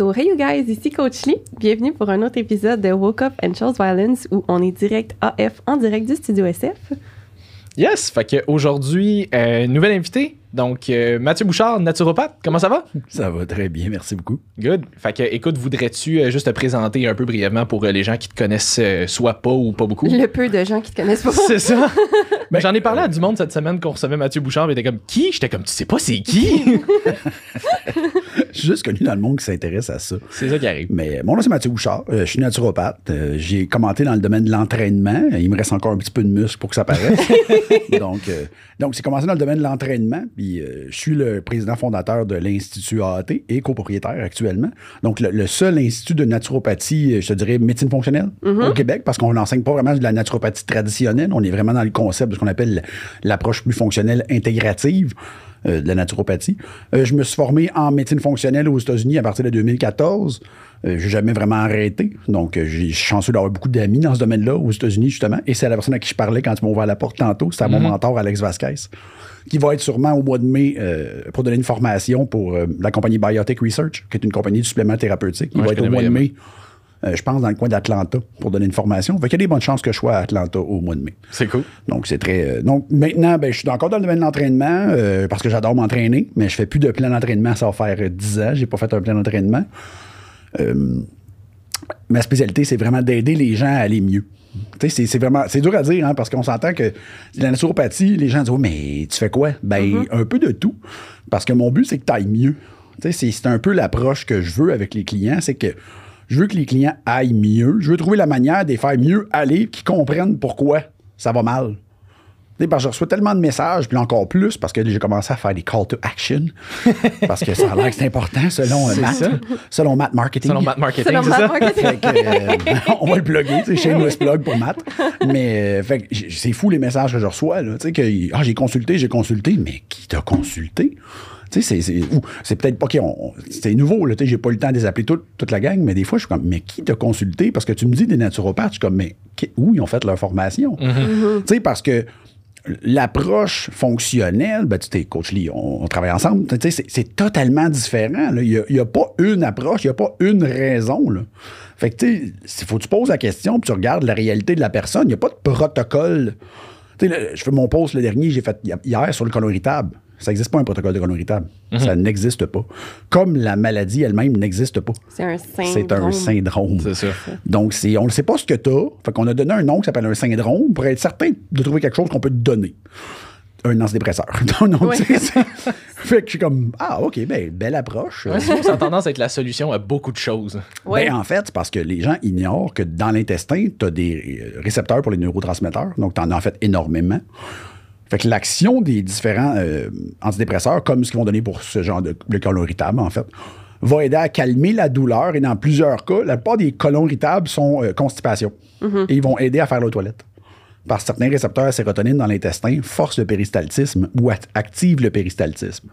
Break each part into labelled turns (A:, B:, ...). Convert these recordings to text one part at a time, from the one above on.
A: So, hey you guys, ici Coach Lee. Bienvenue pour un autre épisode de Woke Up and Chose Violence où on est direct AF en direct du studio SF.
B: Yes, fait qu'aujourd'hui, euh, nouvelle invitée. Donc, euh, Mathieu Bouchard, naturopathe, comment ça va?
C: Ça va très bien, merci beaucoup.
B: Good. Fait que, écoute, voudrais-tu euh, juste te présenter un peu brièvement pour euh, les gens qui te connaissent euh, soit pas ou pas beaucoup?
A: Le peu de gens qui te connaissent pas.
B: C'est ça. Ben, J'en ai parlé à du monde cette semaine qu'on recevait Mathieu Bouchard, mais était comme qui? J'étais comme, tu sais pas c'est qui?
C: Je suis juste connu dans le monde qui s'intéresse à ça.
B: c'est ça qui arrive.
C: Mais mon nom, c'est Mathieu Bouchard. Euh, je suis naturopathe. Euh, j'ai commenté dans le domaine de l'entraînement. Il me reste encore un petit peu de muscle pour que ça paraisse. donc, euh, donc, c'est commencé dans le domaine de l'entraînement. Puis, euh, je suis le président fondateur de l'Institut AAT et copropriétaire actuellement. Donc, le, le seul institut de naturopathie, euh, je te dirais, médecine fonctionnelle au Québec, parce qu'on n'enseigne pas vraiment de la naturopathie traditionnelle. On est vraiment dans le concept de ce qu'on appelle l'approche plus fonctionnelle intégrative euh, de la naturopathie. Euh, je me suis formé en médecine fonctionnelle aux États-Unis à partir de 2014. Euh, j'ai jamais vraiment arrêté. Donc, euh, j'ai- je chanceux d'avoir beaucoup d'amis dans ce domaine-là aux États-Unis, justement. Et c'est la personne à qui je parlais quand tu m'as ouvert la porte tantôt. C'était à mon mentor, Alex Vasquez, qui va être sûrement au mois de mai euh, pour donner une formation pour euh, la compagnie Biotech Research, qui est une compagnie de suppléments thérapeutiques. Il
B: Ouais,
C: va
B: je
C: être au mois de
B: bien.
C: Euh, je pense dans le coin d'Atlanta pour donner une formation. Fait qu'il y a des bonnes chances que je sois à Atlanta au mois de mai.
B: C'est cool.
C: Donc, c'est très. euh, donc, maintenant, ben, je suis encore dans le domaine de l'entraînement euh, parce que j'adore m'entraîner, mais je fais plus de plan d'entraînement. Ça va faire euh, 10 ans. J'ai pas fait un plan d'entraînement. Ma spécialité, c'est vraiment d'aider les gens à aller mieux. Tu sais, c'est- vraiment. C'est dur à dire, hein, parce qu'on s'entend que la naturopathie, les gens disent, Oh, mais tu fais quoi? Ben, un peu de tout. Parce que mon but, c'est que tu ailles mieux. C'est un peu l'approche que je veux avec les clients, c'est que je veux que les clients aillent mieux. Je veux trouver la manière de les faire mieux aller, qu'ils comprennent pourquoi ça va mal. Tu sais, parce que je reçois tellement de messages, puis encore plus, parce que j'ai commencé à faire des call to action. parce que ça a l'air que c'est important selon euh,
B: C'est
C: Matt.
B: ça.
C: Selon Matt Marketing.
B: Selon Matt Marketing,
A: Selon
B: c'est
A: Matt
B: ça?
A: Marketing.
C: Que, euh, on va le plugger, tu sais, shameless plug pour Matt. Mais euh, c'est fou les messages que je reçois, là, tu sais, que ah, j'ai consulté, j'ai consulté, mais qui t'a consulté? Tu sais, c'est- c'est c'est peut-être pas qui on- c'est nouveau, là, tu sais, j'ai pas eu le temps de les appeler toute, toute la gang, mais des fois, je suis comme, mais qui t'a consulté? Parce que tu me dis des naturopathes, je suis comme, mais qui- où ils ont fait leur formation? Tu sais, parce que l'approche fonctionnelle, ben, tu sais, coach Lee, on, travaille ensemble, c'est, totalement différent. Il n'y a, pas une approche, il n'y a pas une raison. Là. Fait que, tu sais, faut que tu poses la question, puis tu regardes la réalité de la personne. Il n'y a pas de protocole. Tu sais, je fais mon post le dernier, j'ai fait hier sur le colon irritable. Ça n'existe pas un protocole de colon irritable. Ça n'existe pas. Comme la maladie elle-même n'existe pas.
A: C'est un syndrome.
C: C'est un syndrome.
B: C'est ça.
C: Donc, c'est, on ne sait pas ce que tu as. Fait qu'on a donné un nom qui s'appelle un syndrome pour être certain de trouver quelque chose qu'on peut te donner. Un antidépresseur. Tu sais, c'est- fait que je suis comme, ah, OK, ben, belle approche.
B: Ouais, ça a tendance à être la solution à beaucoup de choses.
A: Ouais.
C: Ben, en fait, c'est parce que les gens ignorent que dans l'intestin, tu as des euh, récepteurs pour les neurotransmetteurs. Donc, tu en as en fait énormément. Fait que l'action des différents euh, antidépresseurs, comme ce qu'ils vont donner pour ce genre de le colon irritable, en fait, va aider à calmer la douleur. Et dans plusieurs cas, la plupart des colons irritables sont euh, constipation. Et ils vont aider à faire la toilette. Parce que certains récepteurs à sérotonine dans l'intestin forcent le péristaltisme ou act- activent le péristaltisme.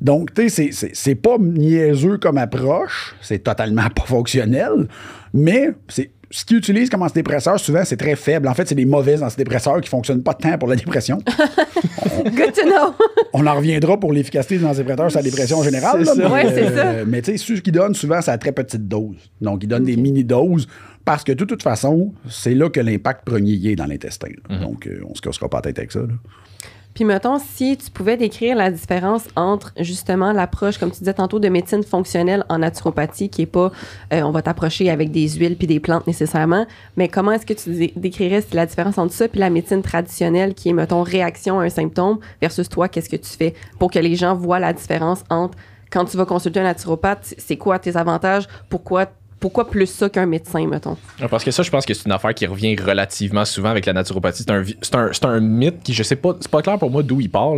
C: Donc, tu sais, c'est- c'est- c'est pas niaiseux comme approche, c'est totalement pas fonctionnel, mais c'est ce qu'ils utilisent comme antidépresseur, souvent, c'est très faible. En fait, c'est des mauvais antidépresseurs qui fonctionnent pas tant pour la dépression.
A: Good to know.
C: On en reviendra pour l'efficacité des antidépresseurs sur la dépression en général.
B: C'est
C: là,
B: ça.
C: mais,
A: Ouais, c'est ça.
C: mais tu sais, ceux qui donnent souvent, c'est à très petite dose. Donc, ils donnent des mini-doses parce que de toute façon, c'est là que l'impact premier y est dans l'intestin. là. Donc, euh, on se cassera pas la tête avec ça. là.
A: Puis mettons, si tu pouvais décrire la différence entre justement l'approche, comme tu disais tantôt, de médecine fonctionnelle en naturopathie, qui est pas euh, on va t'approcher avec des huiles puis des plantes nécessairement, mais comment est-ce que tu dé- décrirais la différence entre ça puis la médecine traditionnelle, qui est, mettons, réaction à un symptôme, versus toi, qu'est-ce que tu fais pour que les gens voient la différence entre quand tu vas consulter un naturopathe, c'est quoi tes avantages, pourquoi, pourquoi plus ça qu'un médecin, mettons?
B: Ouais, Parce que ça, je pense que c'est une affaire qui revient relativement souvent avec la naturopathie. C'est un, mythe qui, je sais pas, c'est pas clair pour moi d'où il part.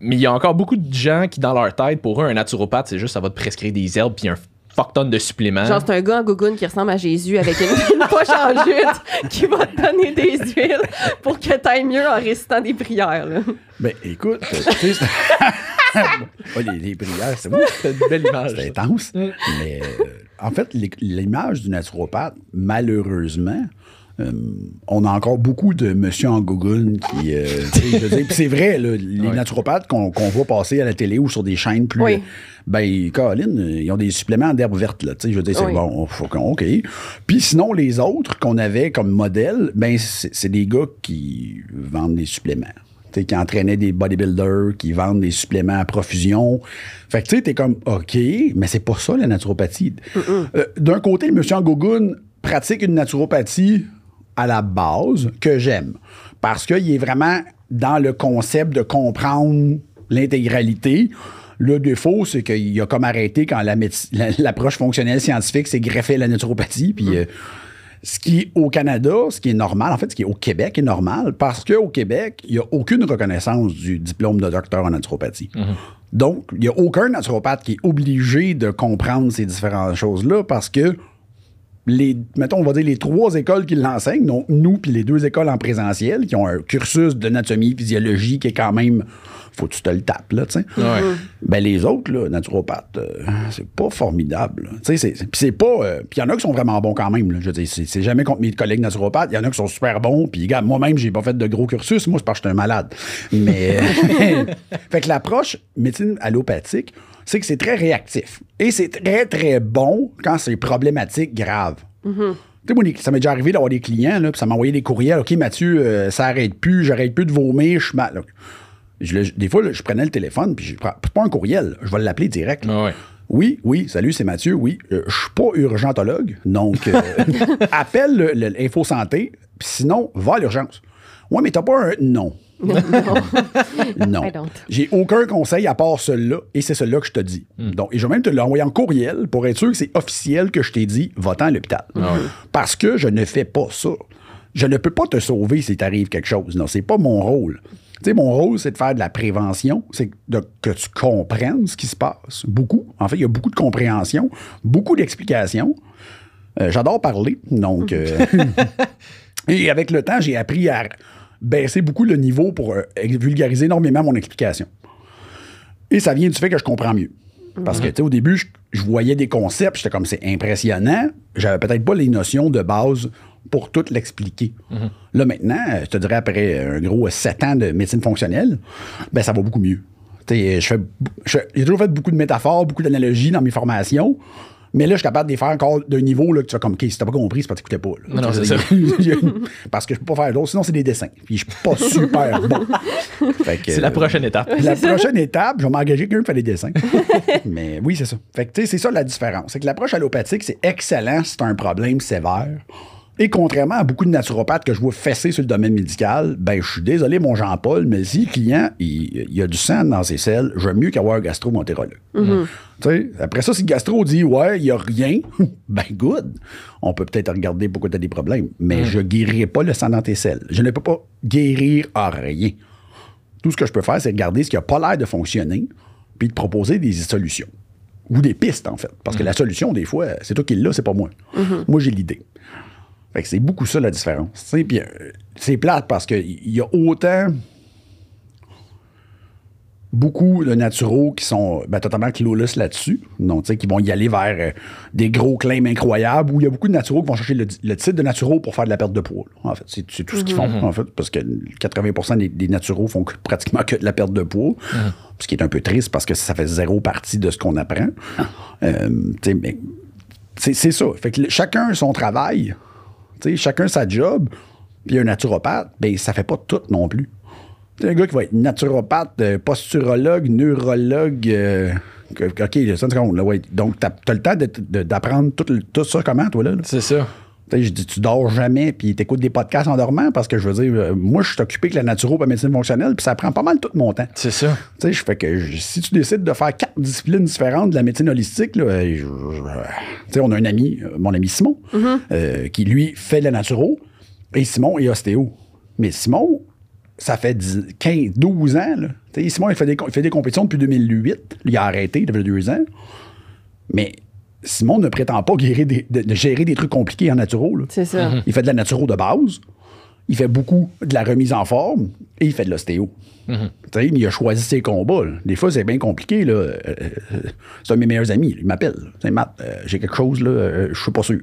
B: Mais il y a encore beaucoup de gens qui, dans leur tête, pour eux, un naturopathe, c'est juste ça va te prescrire des herbes puis un fuck de suppléments.
A: Genre, c'est un gars en gougoune qui ressemble à Jésus avec une, une poche en jute qui va te donner des huiles pour que t'ailles mieux en récitant des prières. Là.
C: Ben, écoute, tu sais, c'est- Ouais, les, les prières, c'est moi.
B: C'est une belle image.
C: C'est
B: ça.
C: intense. Mais euh, en fait, l'image du naturopathe, malheureusement, Euh, on a encore beaucoup de monsieur en Google qui. euh, tu sais, je veux dire, puis c'est vrai, là, les
B: Ouais.
C: naturopathes qu'on voit passer à la télé ou sur des chaînes plus.
A: Oui.
C: Ben, Colin, euh, ils ont des suppléments d'herbe verte, là. Tu sais, je veux dire, c'est
A: Oui.
C: bon, faut qu'on- OK. Puis sinon, les autres qu'on avait comme modèle, ben, c'est des gars qui vendent des suppléments. Tu sais, qui entraînaient des bodybuilders, qui vendent des suppléments à profusion. Fait que tu sais, t'es comme, OK, mais c'est pas ça la naturopathie. Euh, D'un côté, le monsieur en Gogun pratique une naturopathie à la base que j'aime. Parce qu'il est vraiment dans le concept de comprendre l'intégralité. Le défaut, c'est qu'il a comme arrêté quand la méde- la- l'approche fonctionnelle scientifique s'est greffée à la naturopathie. Puis euh, ce qui est au Canada, ce qui est normal, en fait, ce qui est au Québec est normal, parce qu'au Québec, il n'y a aucune reconnaissance du diplôme de docteur en naturopathie. Donc, il n'y a aucun naturopathe qui est obligé de comprendre ces différentes choses-là parce que les, mettons, on va dire les trois écoles qui l'enseignent, donc nous puis les deux écoles en présentiel, qui ont un cursus d'anatomie, physiologie qui est quand même, faut que tu te le tapes, là, tu sais.
B: Ouais.
C: Ben, les autres, là, naturopathes, euh, c'est pas formidable. Tu sais, c'est- c'est- puis c'est pas. euh, puis il y en a qui sont vraiment bons quand même. là. Je veux dire, c'est jamais contre mes collègues naturopathes. Il y en a qui sont super bons. Puis, regarde, moi-même, j'ai pas fait de gros cursus. Moi, c'est parce que je suis un malade. Mais. fait que l'approche médecine allopathique, c'est que c'est très réactif. Et c'est très, très bon quand c'est problématique grave. Tu sais, moi, ça m'est déjà arrivé d'avoir des clients, là, puis ça m'a envoyé des courriels. OK, Mathieu, euh, ça arrête plus, j'arrête plus de vomir, je suis mal. Là. Je le- des fois, là, je prenais le téléphone, puis je prends pas un courriel, je vais l'appeler direct.
B: Ah ouais.
C: Oui, oui, salut, c'est Mathieu. Oui, euh, je suis pas urgentologue, donc euh, appelle le- le- l'info santé, puis sinon, va à l'urgence. Ouais, mais t'as pas un non. non.
A: I don't.
C: J'ai aucun conseil à part celui-là, et c'est celui-là que je te dis. Donc, et je vais même te l'envoyer en courriel pour être sûr que c'est officiel que je t'ai dit, va-t'en à l'hôpital. Parce que je ne fais pas ça. Je ne peux pas te sauver si t'arrive quelque chose. Non, c'est pas mon rôle. Tu sais, mon rôle, c'est de faire de la prévention, c'est de- que tu comprennes ce qui se passe. Beaucoup. En fait, il y a beaucoup de compréhension, beaucoup d'explications. Euh, J'adore parler, donc... euh, et avec le temps, j'ai appris à baisser beaucoup le niveau pour euh, vulgariser énormément mon explication. Et ça vient du fait que je comprends mieux. Parce que, tu sais, au début, je, je voyais des concepts, j'étais comme, c'est impressionnant. J'avais peut-être pas les notions de base pour tout l'expliquer. Là, maintenant, euh, je te dirais, après un gros sept ans de médecine fonctionnelle, ben, ça va beaucoup mieux. Tu sais, j'ai toujours fait beaucoup de métaphores, beaucoup d'analogies dans mes formations. Mais là, je suis capable de les faire encore d'un niveau là, que tu fais comme, OK, si t'as pas compris, c'est parce que t'écoutais pas. là.
B: Non, non, c'est
C: sais, Parce que je peux pas faire d'autres, sinon c'est des dessins. Puis je suis pas super bon.
B: C'est la prochaine étape.
C: la prochaine étape, je vais m'engager quelqu'un qui fait des dessins. Mais oui, c'est ça. Fait que, tu sais, c'est ça la différence. C'est que l'approche allopathique, c'est excellent si tu un problème sévère. Et contrairement à beaucoup de naturopathes que je vois fesser sur le domaine médical, ben, je suis désolé, mon Jean-Paul, mais si le client, il, il a du sang dans ses selles, j'aime mieux qu'avoir un gastro-entérologue. Sais, Après ça, si le gastro dit, ouais, il n'y a rien, ben, good. On peut peut-être regarder pourquoi tu as des problèmes. Mais je guérirai pas le sang dans tes selles. Je ne peux pas guérir à rien. Tout ce que je peux faire, c'est regarder ce qui n'a pas l'air de fonctionner, puis de proposer des solutions. Ou des pistes, en fait. Parce que la solution, des fois, c'est toi qui l'as, c'est pas moi. Moi, j'ai l'idée. Fait que c'est beaucoup ça la différence. Puis euh, c'est plate parce qu'il y a autant beaucoup de naturaux qui sont ben, totalement clueless là-dessus. Donc, qui vont y aller vers euh, des gros claims incroyables où il y a beaucoup de naturaux qui vont chercher le, le titre de naturaux pour faire de la perte de poids. là. En fait, c'est tout ce qu'ils font, en fait, parce que 80 des, des naturaux font que- pratiquement que de la perte de poids. Ce qui est un peu triste parce que ça fait zéro partie de ce qu'on apprend. Euh, sais, mais c'est c'est ça. Fait que le- chacun son travail, tu sais, chacun sa job, puis un naturopathe, ben ça fait pas tout non plus. Tu sais, un gars qui va être naturopathe, euh, posturologue, neurologue, euh, OK, c'est là, ouais. Donc, t'as as le temps d'apprendre tout, tout ça comment, toi, là?
B: C'est ça.
C: Tu je dis, tu dors jamais, puis t'écoutes des podcasts en dormant, parce que je veux dire, euh, moi, je suis occupé avec la naturo et la médecine fonctionnelle, puis ça prend pas mal tout mon temps.
B: C'est ça.
C: Tu sais, je fais que je- si tu décides de faire quatre disciplines différentes de la médecine holistique, là, euh, je- je- tu sais, on a un ami, euh, mon ami Simon, euh, qui lui fait de la naturo, et Simon est ostéo. Mais Simon, ça fait 10, 15, 12 ans. Là. Tu sais, Simon, il fait, des, il fait des compétitions depuis 2008. Il a arrêté, il avait deux ans. Mais Simon ne prétend pas guérir des- de, de gérer des trucs compliqués en naturo. là.
A: C'est ça.
C: Il fait de la naturo de base. il fait beaucoup de la remise en forme et il fait de l'ostéo. Tu sais, mais il a choisi ses combats. là. Des fois, c'est bien compliqué. Là. Euh, euh, c'est un de mes meilleurs amis. Il m'appelle. C'est Matt, euh, j'ai quelque chose, là, euh, je suis pas sûr.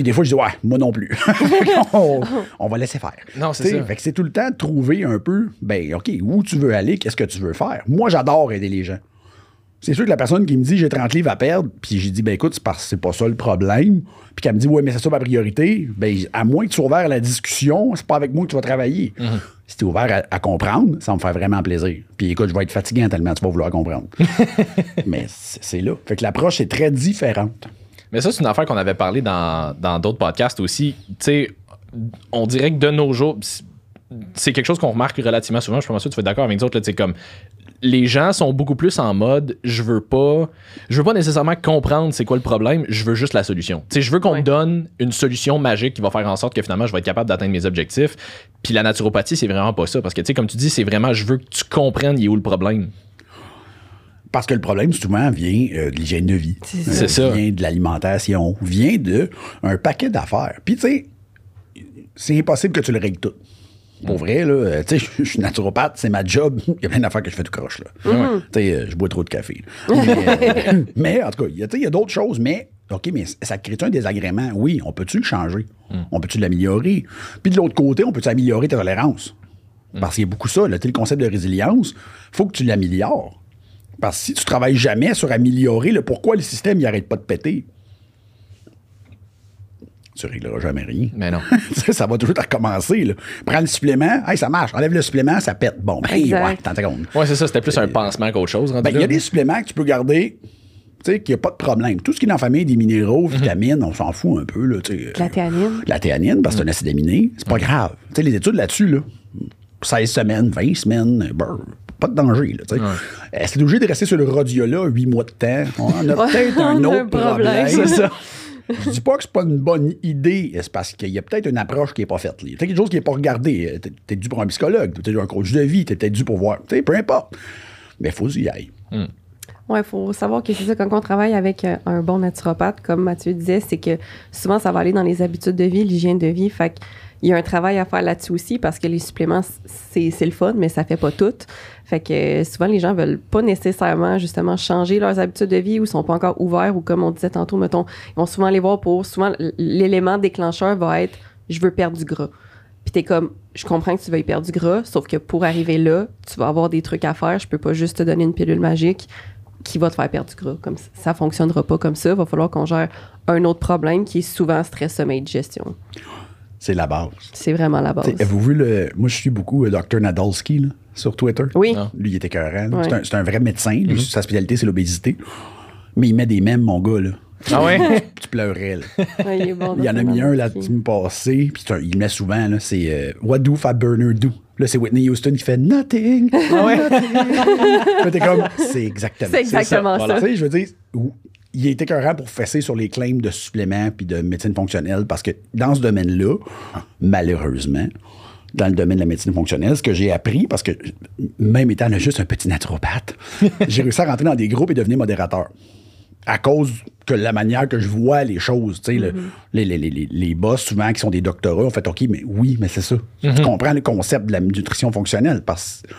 C: Des fois, je dis, ouais, moi non plus. on, on va laisser faire.
B: Non, c'est ça.
C: Fait que c'est tout le temps de trouver un peu, ben, OK, où tu veux aller, qu'est-ce que tu veux faire? Moi, j'adore aider les gens. C'est sûr que la personne qui me dit j'ai 30 livres à perdre, puis j'ai dit ben écoute, c'est parce que c'est pas ça le problème, puis qu'elle me dit ouais, mais c'est ça ma priorité, ben à moins que tu sois ouvert à la discussion, c'est pas avec moi que tu vas travailler. Si tu es ouvert à, à comprendre, ça me faire vraiment plaisir. Puis écoute, je vais être fatiguant tellement tu vas vouloir comprendre. mais c'est c'est là. Fait que l'approche est très différente.
B: Mais ça, c'est une affaire qu'on avait parlé dans dans d'autres podcasts aussi. Tu sais, on dirait que de nos jours, c'est- c'est quelque chose qu'on remarque relativement souvent. Je suis pas sûr que tu vas être d'accord avec nous autres. sais, comme les gens sont beaucoup plus en mode je veux pas je veux pas nécessairement comprendre c'est quoi le problème je veux juste la solution tu sais je veux qu'on
A: Ouais.
B: me donne une solution magique qui va faire en sorte que finalement je vais être capable d'atteindre mes objectifs puis la naturopathie c'est vraiment pas ça parce que tu sais comme tu dis c'est vraiment je veux que tu comprennes il est où le problème?
C: Parce que le problème, souvent, vient euh, de l'hygiène de vie.
A: C'est
C: Euh,
B: ça. C'est ça.
C: Vient de l'alimentation, vient de un paquet d'affaires. Puis, tu sais, c'est impossible que tu le règles tout. Pour vrai, là, euh, tu sais, je suis naturopathe, c'est ma job. Il y a plein d'affaires que je fais tout croche, là. Tu sais, euh, je bois trop de café. Mais, euh, mais, en tout cas, il y a, tu sais, il y a d'autres choses, mais, OK, mais ça crée un désagrément? Oui, on peut-tu le changer? On peut-tu l'améliorer? Puis de l'autre côté, on peut-tu améliorer ta tolérance? Parce qu'il y a beaucoup ça, là, tu sais, le concept de résilience, faut que tu l'améliores. Parce que si tu travailles jamais sur améliorer le pourquoi le système n'arrête pas de péter, tu régleras jamais rien.
B: mais non
C: Ça, ça va toujours te recommencer. Là. Prends le supplément, hey, ça marche. Enlève le supplément, ça pète. Bon, ben,
A: Exact.
C: ouais, t'en secondes.
B: ouais c'est ça c'était plus un pansement qu'autre chose
C: Ben, il y a des suppléments que tu peux garder, tu sais, qu'il n'y a pas de problème. Tout ce qui est dans la famille des minéraux, vitamines, on s'en fout un peu. Là, tu sais.
A: La théanine.
C: La théanine, parce que c'est un acide aminé, c'est pas grave. Tu sais, les études là-dessus, là, 16 semaines, 20 semaines, pas de danger. Là, tu sais. Est-ce que obligé de rester sur le rodiola 8 mois de temps? On a peut-être un autre
A: problème.
C: problème.
A: C'est
B: ça.
C: Je dis pas que c'est pas une bonne idée, c'est parce qu'il y a peut-être une approche qui est pas faite. Il y a peut-être quelque chose qui est pas regardé. T'es t'es dû pour un psychologue, t'es dû pour un coach de vie, t'es peut-être dû pour voir. Tu sais, peu importe. Mais faut y aller.
A: Oui, il faut savoir que c'est ça, quand on travaille avec euh, un bon naturopathe, comme Mathieu disait, c'est que souvent, ça va aller dans les habitudes de vie, l'hygiène de vie. Fait qu'il y a un travail à faire là-dessus aussi parce que les suppléments, c'est le fun, mais ça fait pas tout. Fait que euh, souvent, les gens veulent pas nécessairement, justement, changer leurs habitudes de vie ou sont pas encore ouverts ou comme on disait tantôt, mettons, ils vont souvent aller voir pour, souvent, l'élément déclencheur va être je veux perdre du gras. Puis t'es comme, je comprends que tu veuilles perdre du gras, sauf que pour arriver là, tu vas avoir des trucs à faire. Je peux pas juste te donner une pilule magique qui va te faire perdre du gras. Comme ça, ça fonctionnera pas comme ça. Il va falloir qu'on gère un autre problème qui est souvent stress, sommeil, digestion.
C: C'est la base.
A: C'est vraiment la base.
C: Avez-vous vu le. Moi, je suis beaucoup euh, Dr. Nadolski là, sur Twitter.
A: Oui.
B: Non.
C: Lui, il était écœurant.
A: Ouais.
C: C'est un, vrai médecin. Lui, sa spécialité, c'est l'obésité. Mais il met des mèmes, mon gars. Là.
B: ah ouais?
C: Tu pleurais. Là.
A: Ouais, il est bon,
C: Il y en a mis un la semaine passée, puis il le met souvent, là, c'est euh, What do Fat Burner do? Là, c'est Whitney Houston qui fait Nothing. nothing. Là, t'es comme, c'est exactement
A: C'est exactement ça.
C: Tu sais, je veux dire, il est écœurant pour fesser sur les claims de suppléments puis de médecine fonctionnelle parce que dans ce domaine-là, malheureusement, dans le domaine de la médecine fonctionnelle, ce que j'ai appris, parce que même étant juste un petit naturopathe, j'ai réussi à rentrer dans des groupes et devenir modérateur. À cause que la manière que je vois les choses, tu sais, le- les, les, les, les- les boss souvent qui sont des doctorats ont fait OK, mais oui, mais c'est ça. Tu comprends le concept de la nutrition fonctionnelle parce que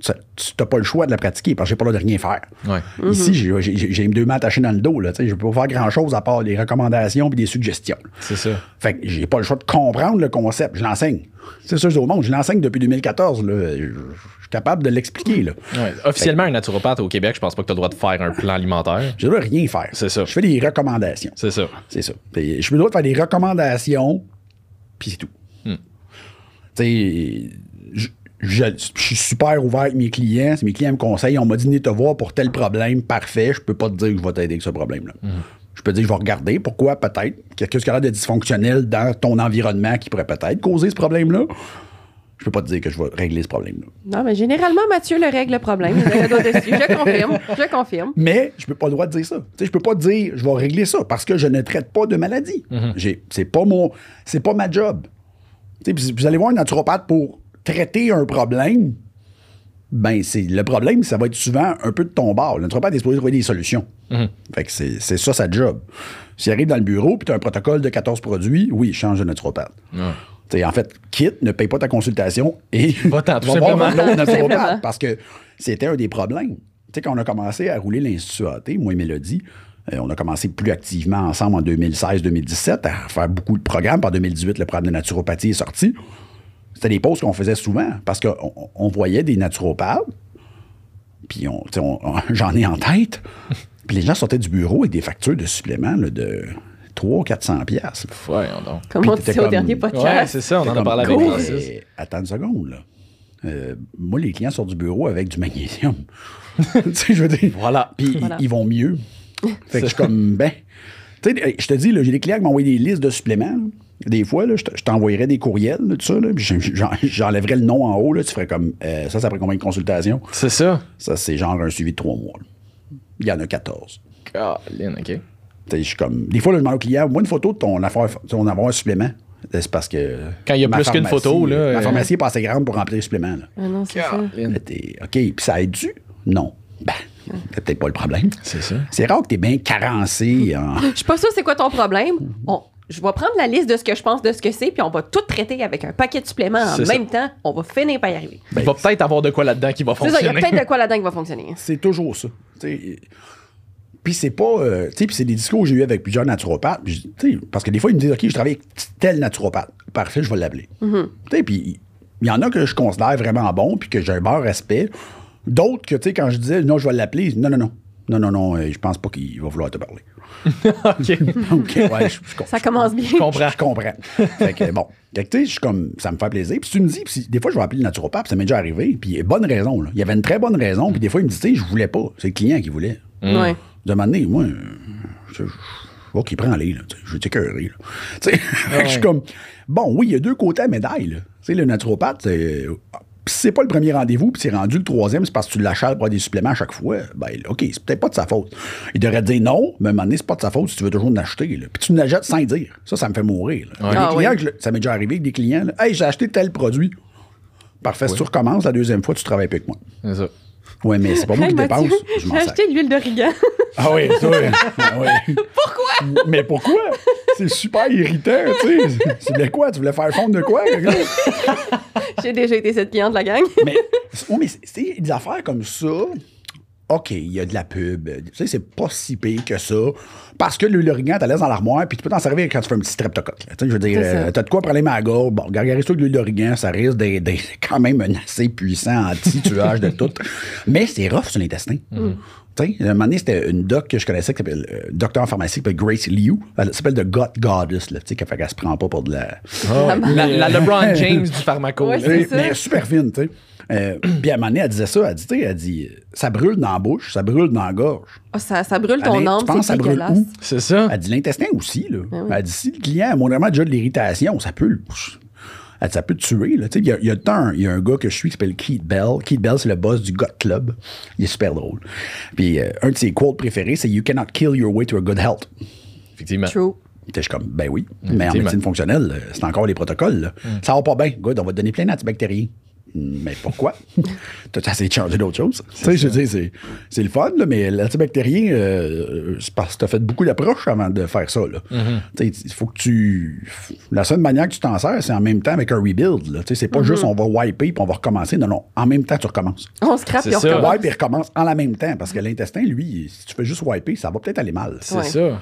C: tu n'as pas le choix de la pratiquer parce que j'ai pas le droit de rien faire.
B: Ouais.
C: Ici, j'ai- j'ai j'ai deux mains attachées dans le dos. Là, tu sais, je peux pas faire grand-chose à part des recommandations et des suggestions.
B: c'est ça
C: Fait que j'ai pas le choix de comprendre le concept. Je l'enseigne. C'est ça, je dis au monde. Je l'enseigne depuis 2014. Là. Je, suis capable de l'expliquer.
B: Ouais. officiellement un naturopathe au Québec je pense pas que tu as le droit de faire un plan alimentaire
C: Je ne dois rien faire.
B: C'est ça.
C: Je fais des recommandations.
B: c'est ça
C: C'est ça. Puis, je me dois de faire des recommandations, puis c'est tout.
B: Hmm.
C: Tu sais, je, je- je suis super ouvert avec mes clients. Si mes clients me conseillent, on m'a dit venez te voir pour tel problème, parfait. Je peux pas te dire que je vais t'aider avec ce problème-là.
B: Hmm.
C: Je peux te dire que je vais regarder pourquoi peut-être quelque chose qui a l'air de dysfonctionnel dans ton environnement qui pourrait peut-être causer ce problème-là. Je peux pas te dire que je vais régler ce problème-là.
A: Non, mais généralement, Mathieu le règle le problème. Je confirme. Je confirme.
C: Mais je peux pas le droit de dire ça. Tu sais, je peux pas dire je vais régler ça parce que je ne traite pas de maladie. J'ai- C'est pas mon c'est pas ma job. Tu sais, puis vous allez voir un naturopathe pour traiter un problème. Ben, c'est le problème, ça va être souvent un peu de ton bord. Le naturopathe est supposé trouver des solutions. Fait que c'est c'est ça sa job. S'il arrive dans le bureau puis tu as un protocole de 14 produits, oui, il change de naturopathe. T'sais, en fait, quitte, ne paye pas ta consultation et va voir
B: simplement.
C: l'autre naturopathe. Parce que c'était un des problèmes. Tu sais, quand on a commencé à rouler l'Institut AT, moi et Mélodie, euh, on a commencé plus activement ensemble en 2016-2017 à faire beaucoup de programmes. En 2018, le programme de naturopathie est sorti. C'était des pauses qu'on faisait souvent parce qu'on on voyait des naturopathes, puis on, tu sais, on- on- j'en ai en tête. Puis les gens sortaient du bureau avec des factures de suppléments là, de 300-400 pièces.
B: Voyons donc.
A: Comme
C: Puis
A: on
C: t'étais
A: disait au dernier
B: Ouais,
A: podcast.
B: c'est ça, on en a parlé avec Francis.
C: Attends une seconde, là. Euh, moi, les clients sortent du bureau avec du magnésium. tu sais, je veux dire.
B: Voilà.
C: Puis ils-
A: Voilà.
C: ils vont mieux. Fait que je suis comme, ben. Tu sais, je te dis, là, j'ai des clients qui m'ont envoyé des listes de suppléments. là. Des fois, là, je te- je t'envoyerais des courriels, là, tout ça, j'enlèverais le nom en haut, là, tu ferais comme, euh, ça, ça prend combien de consultations?
B: C'est ça.
C: Ça, c'est genre un suivi de trois mois. là. Il y en a 14.
B: Caroline, OK.
C: Je suis comme. Des fois, là, je demande au client, moi, une photo de ton affaire, ton avoir un supplément. C'est parce que.
B: Quand il y a plus qu'une photo, là,
C: Ma
B: euh,
C: pharmacie est pas assez grande pour remplir le supplément. Là.
A: Ah non, c'est ça.
C: OK, puis ça aide-tu? Non. Ben, c'est peut-être pas le problème.
B: C'est ça.
C: C'est rare que t'es bien carencé en.
A: Je suis pas sûre c'est quoi ton problème. On- je vais prendre la liste de ce que je pense de ce que c'est, puis on va tout traiter avec un paquet de suppléments en
B: ça.
A: même temps. On va finir par y arriver.
B: il va peut-être avoir de quoi là-dedans qui va
A: C'est ça, il y a
B: fonctionner.
A: peut-être de quoi là-dedans qui va fonctionner.
C: C'est toujours ça. Puis c'est pas. euh, tu sais, puis c'est des discours que j'ai eu avec plusieurs naturopathes. parce que des fois, ils me disent OK, je travaille avec tel naturopathe. Parfait, je vais l'appeler. Tu sais, puis il y en a que je considère vraiment bon, puis que j'ai un bon respect. D'autres que, tu sais, quand je disais non, je vais l'appeler, non, non, non. Non, non, non, euh, je pense pas qu'il va vouloir te parler.
B: OK.
C: OK, ouais, je, je
A: Ça commence bien.
B: Je comprends.
C: je comprends. fait que bon. Fait que, tu sais, je suis comme, ça me fait plaisir. Puis tu me dis, puis des fois, je vais appeler le naturopathe, puis ça m'est déjà arrivé. Puis il y a bonne raison, là. Il y avait une très bonne raison. Puis des fois, il me dit, tu sais, je voulais pas. C'est le client qui voulait.
A: Ouais.
C: De m'amener, moi, euh, je, vois qu'il prend les, là. Je vais t'écœurer, là. Tu sais, je suis comme, bon, oui, il y a deux côtés à la médaille, là. Tu sais, le naturopathe, c'est. Puis si c'est pas le premier rendez-vous, puis c'est rendu le troisième, c'est parce que tu l'achètes pour avoir des suppléments à chaque fois. Ben, OK, c'est peut-être pas de sa faute. Il devrait te dire non, mais à un moment donné, c'est pas de sa faute si tu veux toujours en acheter. là. Puis tu l'achètes sans dire. Ça, ça me fait mourir. là.
A: Ah,
C: clients
A: oui.
C: que je- ça m'est déjà arrivé avec des clients. là, Hey, j'ai acheté tel produit. Parfait, si tu recommences la deuxième fois, tu travailles plus avec moi.
B: C'est ça.
C: Ouais, mais c'est pas moi
A: Hey,
C: qui dépense.
A: Mathieu,
C: Je m'en
A: J'ai acheté de l'huile d'origan.
C: Ah oui, ça, oui. Ah oui. Pourquoi? Mais pourquoi? C'est super irritant, tu sais. Tu voulais quoi? Tu voulais faire fondre de quoi?
A: J'ai déjà été cette cliente de la gang.
C: mais, ouais, mais c'est- c'est des affaires comme ça. OK, il y a de la pub. Tu sais, c'est pas si pire que ça. Parce que le l'origan, t'as laisse dans l'armoire, puis tu peux t'en servir quand tu fais un petit streptocoque. Tu sais, je veux dire, euh, t'as de quoi prendre ma gorge. Bon, gargarise-toi de l'huile d'origan, ça risque d'être quand même un assez puissant anti-tuage de tout. Mais c'est rough sur l'intestin. Tu sais, un moment donné, c'était une doc que je connaissais qui s'appelle euh, docteur en pharmacie qui s'appelle Grace Liu. Elle s'appelle The Gut Goddess, là, tu sais, qu'elle fait qu'elle se prend pas pour de la.
B: La, la LeBron James du pharmaco.
A: Ouais,
C: mais super fine, tu sais. Euh, puis à un moment donné, elle disait ça, elle dit, elle dit, ça brûle dans la bouche, ça brûle dans la gorge.
A: Ah, ça, ça brûle ton âme, c'est
C: ça brûle où?
B: C'est ça.
C: Elle dit l'intestin aussi, là.
A: Ah
C: Elle dit si le client a vraiment déjà de l'irritation, ça peut le. Elle dit, ça peut te tuer, là. Tu sais, il y a, il y a le temps, il y a un gars que je suis qui s'appelle Keith Bell. Keith Bell, c'est le boss du Gut Club. Il est super drôle. Puis euh, un de ses quotes préférés, c'est You cannot kill your way to a good health.
B: Effectivement.
A: True.
C: J'étais comme, ben oui. Mais en médecine fonctionnelle, euh, c'est encore les protocoles. là. Ça va pas bien. Good, on va te donner plein d'antibactériens. Mais pourquoi? T'as essayé de changer d'autres choses? Tu sais, je veux dire, c'est, c'est le fun, là, mais l'antibactérien, euh, c'est parce que t'as fait beaucoup d'approches avant de faire ça. Là. Tu sais, Il faut que tu. La seule manière que tu t'en sers, c'est en même temps avec un rebuild. Là. Tu sais, C'est pas juste on va wiper puis on va recommencer. Non, non. En même temps, tu recommences.
A: On scrape et on
B: ça.
A: recommence.
C: Wipe et recommence en la même temps. Parce que l'intestin, lui, si tu fais juste wiper, ça va peut-être aller mal.
B: C'est
A: Ouais.
B: ça.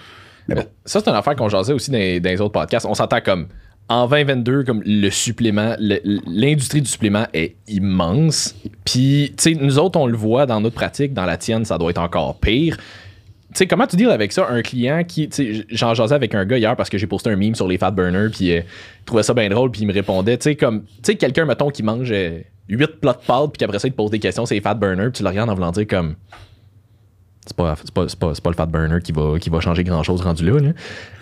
C: Mais bon.
B: Ça, c'est une affaire qu'on jasait aussi dans, les- dans les autres podcasts. On s'entend comme en 2022, comme le supplément, l'industrie du supplément est immense. Puis, tu sais, nous autres, on le voit dans notre pratique, dans la tienne, ça doit être encore pire. Tu sais, comment tu deals avec ça? Un client qui, tu sais, j'en jasais avec un gars hier parce que j'ai posté un meme sur les fat burners, puis euh, il trouvait ça bien drôle, puis il me répondait, tu sais, comme, tu quelqu'un, mettons, qui mange 8 plats de pâtes, puis qu'après ça, il te pose des questions, c'est les fat burners, puis tu le regardes en voulant dire comme, c'est pas, c'est pas, c'est pas, c'est pas le fat burner qui va, qui va changer grand chose rendu là. là.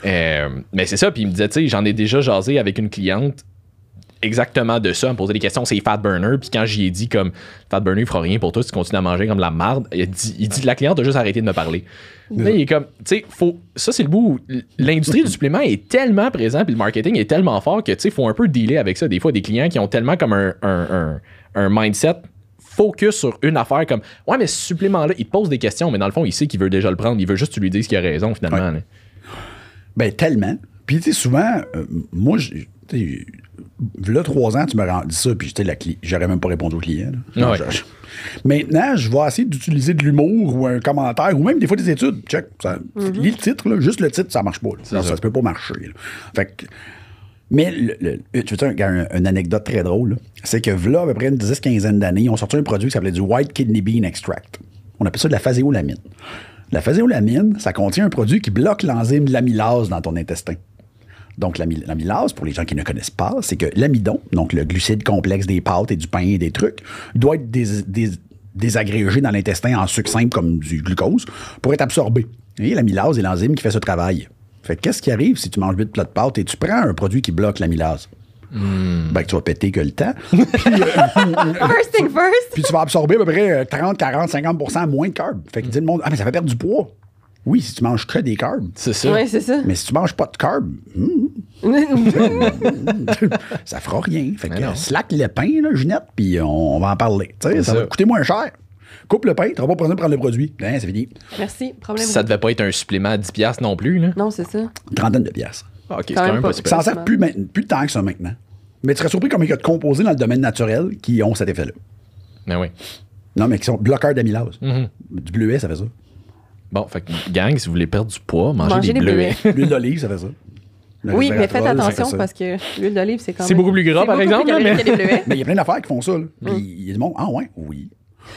B: Euh, mais c'est ça, puis il me disait, tu sais, j'en ai déjà jasé avec une cliente exactement de ça, elle me posait des questions, c'est fat burner, puis quand j'y ai dit comme fat burner, il fera rien pour toi si tu continues à manger comme de la marde, il, dit, il dit la cliente a juste arrêté de me parler. Là, il est comme, tu sais, faut, ça c'est le bout où l'industrie du supplément est tellement présent, puis le marketing est tellement fort que, tu sais, faut un peu dealer avec ça. Des fois, des clients qui ont tellement comme un, un, un, un mindset focus sur une affaire comme ouais mais ce supplément là il te pose des questions mais dans le fond il sait qu'il veut déjà le prendre il veut juste que tu lui dises qu'il a raison finalement là.
C: Ben, tellement. Puis, tu sais, souvent, euh, moi, je- tu sais, là, trois ans, tu me rends dit ça, puis j'étais la cli- j'aurais même pas répondu au client.
B: Ouais.
C: Je- je- Maintenant, je vais essayer d'utiliser de l'humour ou un commentaire, ou même des fois des études. Check. Ça, Lis le titre, là, juste le titre, ça marche pas. là. Ça, ça, peut pas marcher. là. Fait que- mais le- tu veux dire, un- une anecdote très drôle, c'est que là, à peu près une 10 quinzaine d'années, ils ont sorti un produit qui s'appelait du White Kidney Bean Extract. On appelle ça de la phaséolamine. La phaséolamine, ça contient un produit qui bloque l'enzyme l'amylase dans ton intestin. Donc, l'amy- l'amylase, pour les gens qui ne connaissent pas, c'est que l'amidon, donc le glucide complexe des pâtes et du pain et des trucs, doit être dés- dés- désagrégé dans l'intestin en sucre simple comme du glucose pour être absorbé. Et l'amylase est l'enzyme qui fait ce travail. Fait que qu'est-ce qui arrive si tu manges 8 plats de pâtes et tu prends un produit qui bloque l'amylase? Ben, que tu vas péter que le temps. Puis, euh,
A: First thing first.
C: puis tu vas absorber à peu près euh, 30, 40, 50% moins de carbs. Fait que dit le monde, ah, mais ça fait perdre du poids. Oui, si tu manges que des carbs.
B: C'est ça.
A: Ouais, c'est ça.
C: Mais si tu manges pas de carbs, hmm, ça fera rien. Fait que slack le pain, là, Ginette, puis on, on va en parler. Tu sais, ça,
B: ça.
C: va coûter moins cher. Coupe le pain, tu n'auras pas besoin de prendre le produit. Hein, c'est fini.
A: Merci. Problème.
B: Ça devait pas être un supplément à 10$ piastres non plus, là?
A: Non, c'est ça.
C: Une trentaine de pièces.
B: Ah, ok, c'est
A: Quand même pas.
B: pas super.
C: Ça en sert plus, main- plus de temps que ça maintenant. Mais tu serais surpris combien il y a de composés dans le domaine naturel qui ont cet effet-là.
B: Mais oui.
C: Non, mais qui sont bloqueurs d'amylase.
B: Mhm.
C: Du bleuet, ça fait ça.
B: Bon, fait que, gang, si vous voulez perdre du poids, mangez,
A: Mangez
B: des,
A: des
B: bleuets.
C: L'huile d'olive, ça fait ça. Le
A: Oui, mais faites
C: resveratrol, ça fait
A: attention
C: ça.
A: parce que l'huile d'olive, c'est quand
B: C'est
A: même.
B: beaucoup plus gras,
A: c'est
B: par exemple,
A: calorique
B: mais-
C: il y a plein d'affaires qui font ça. Là.
A: Mm.
C: Puis il y a du monde. Ah ouais, oui.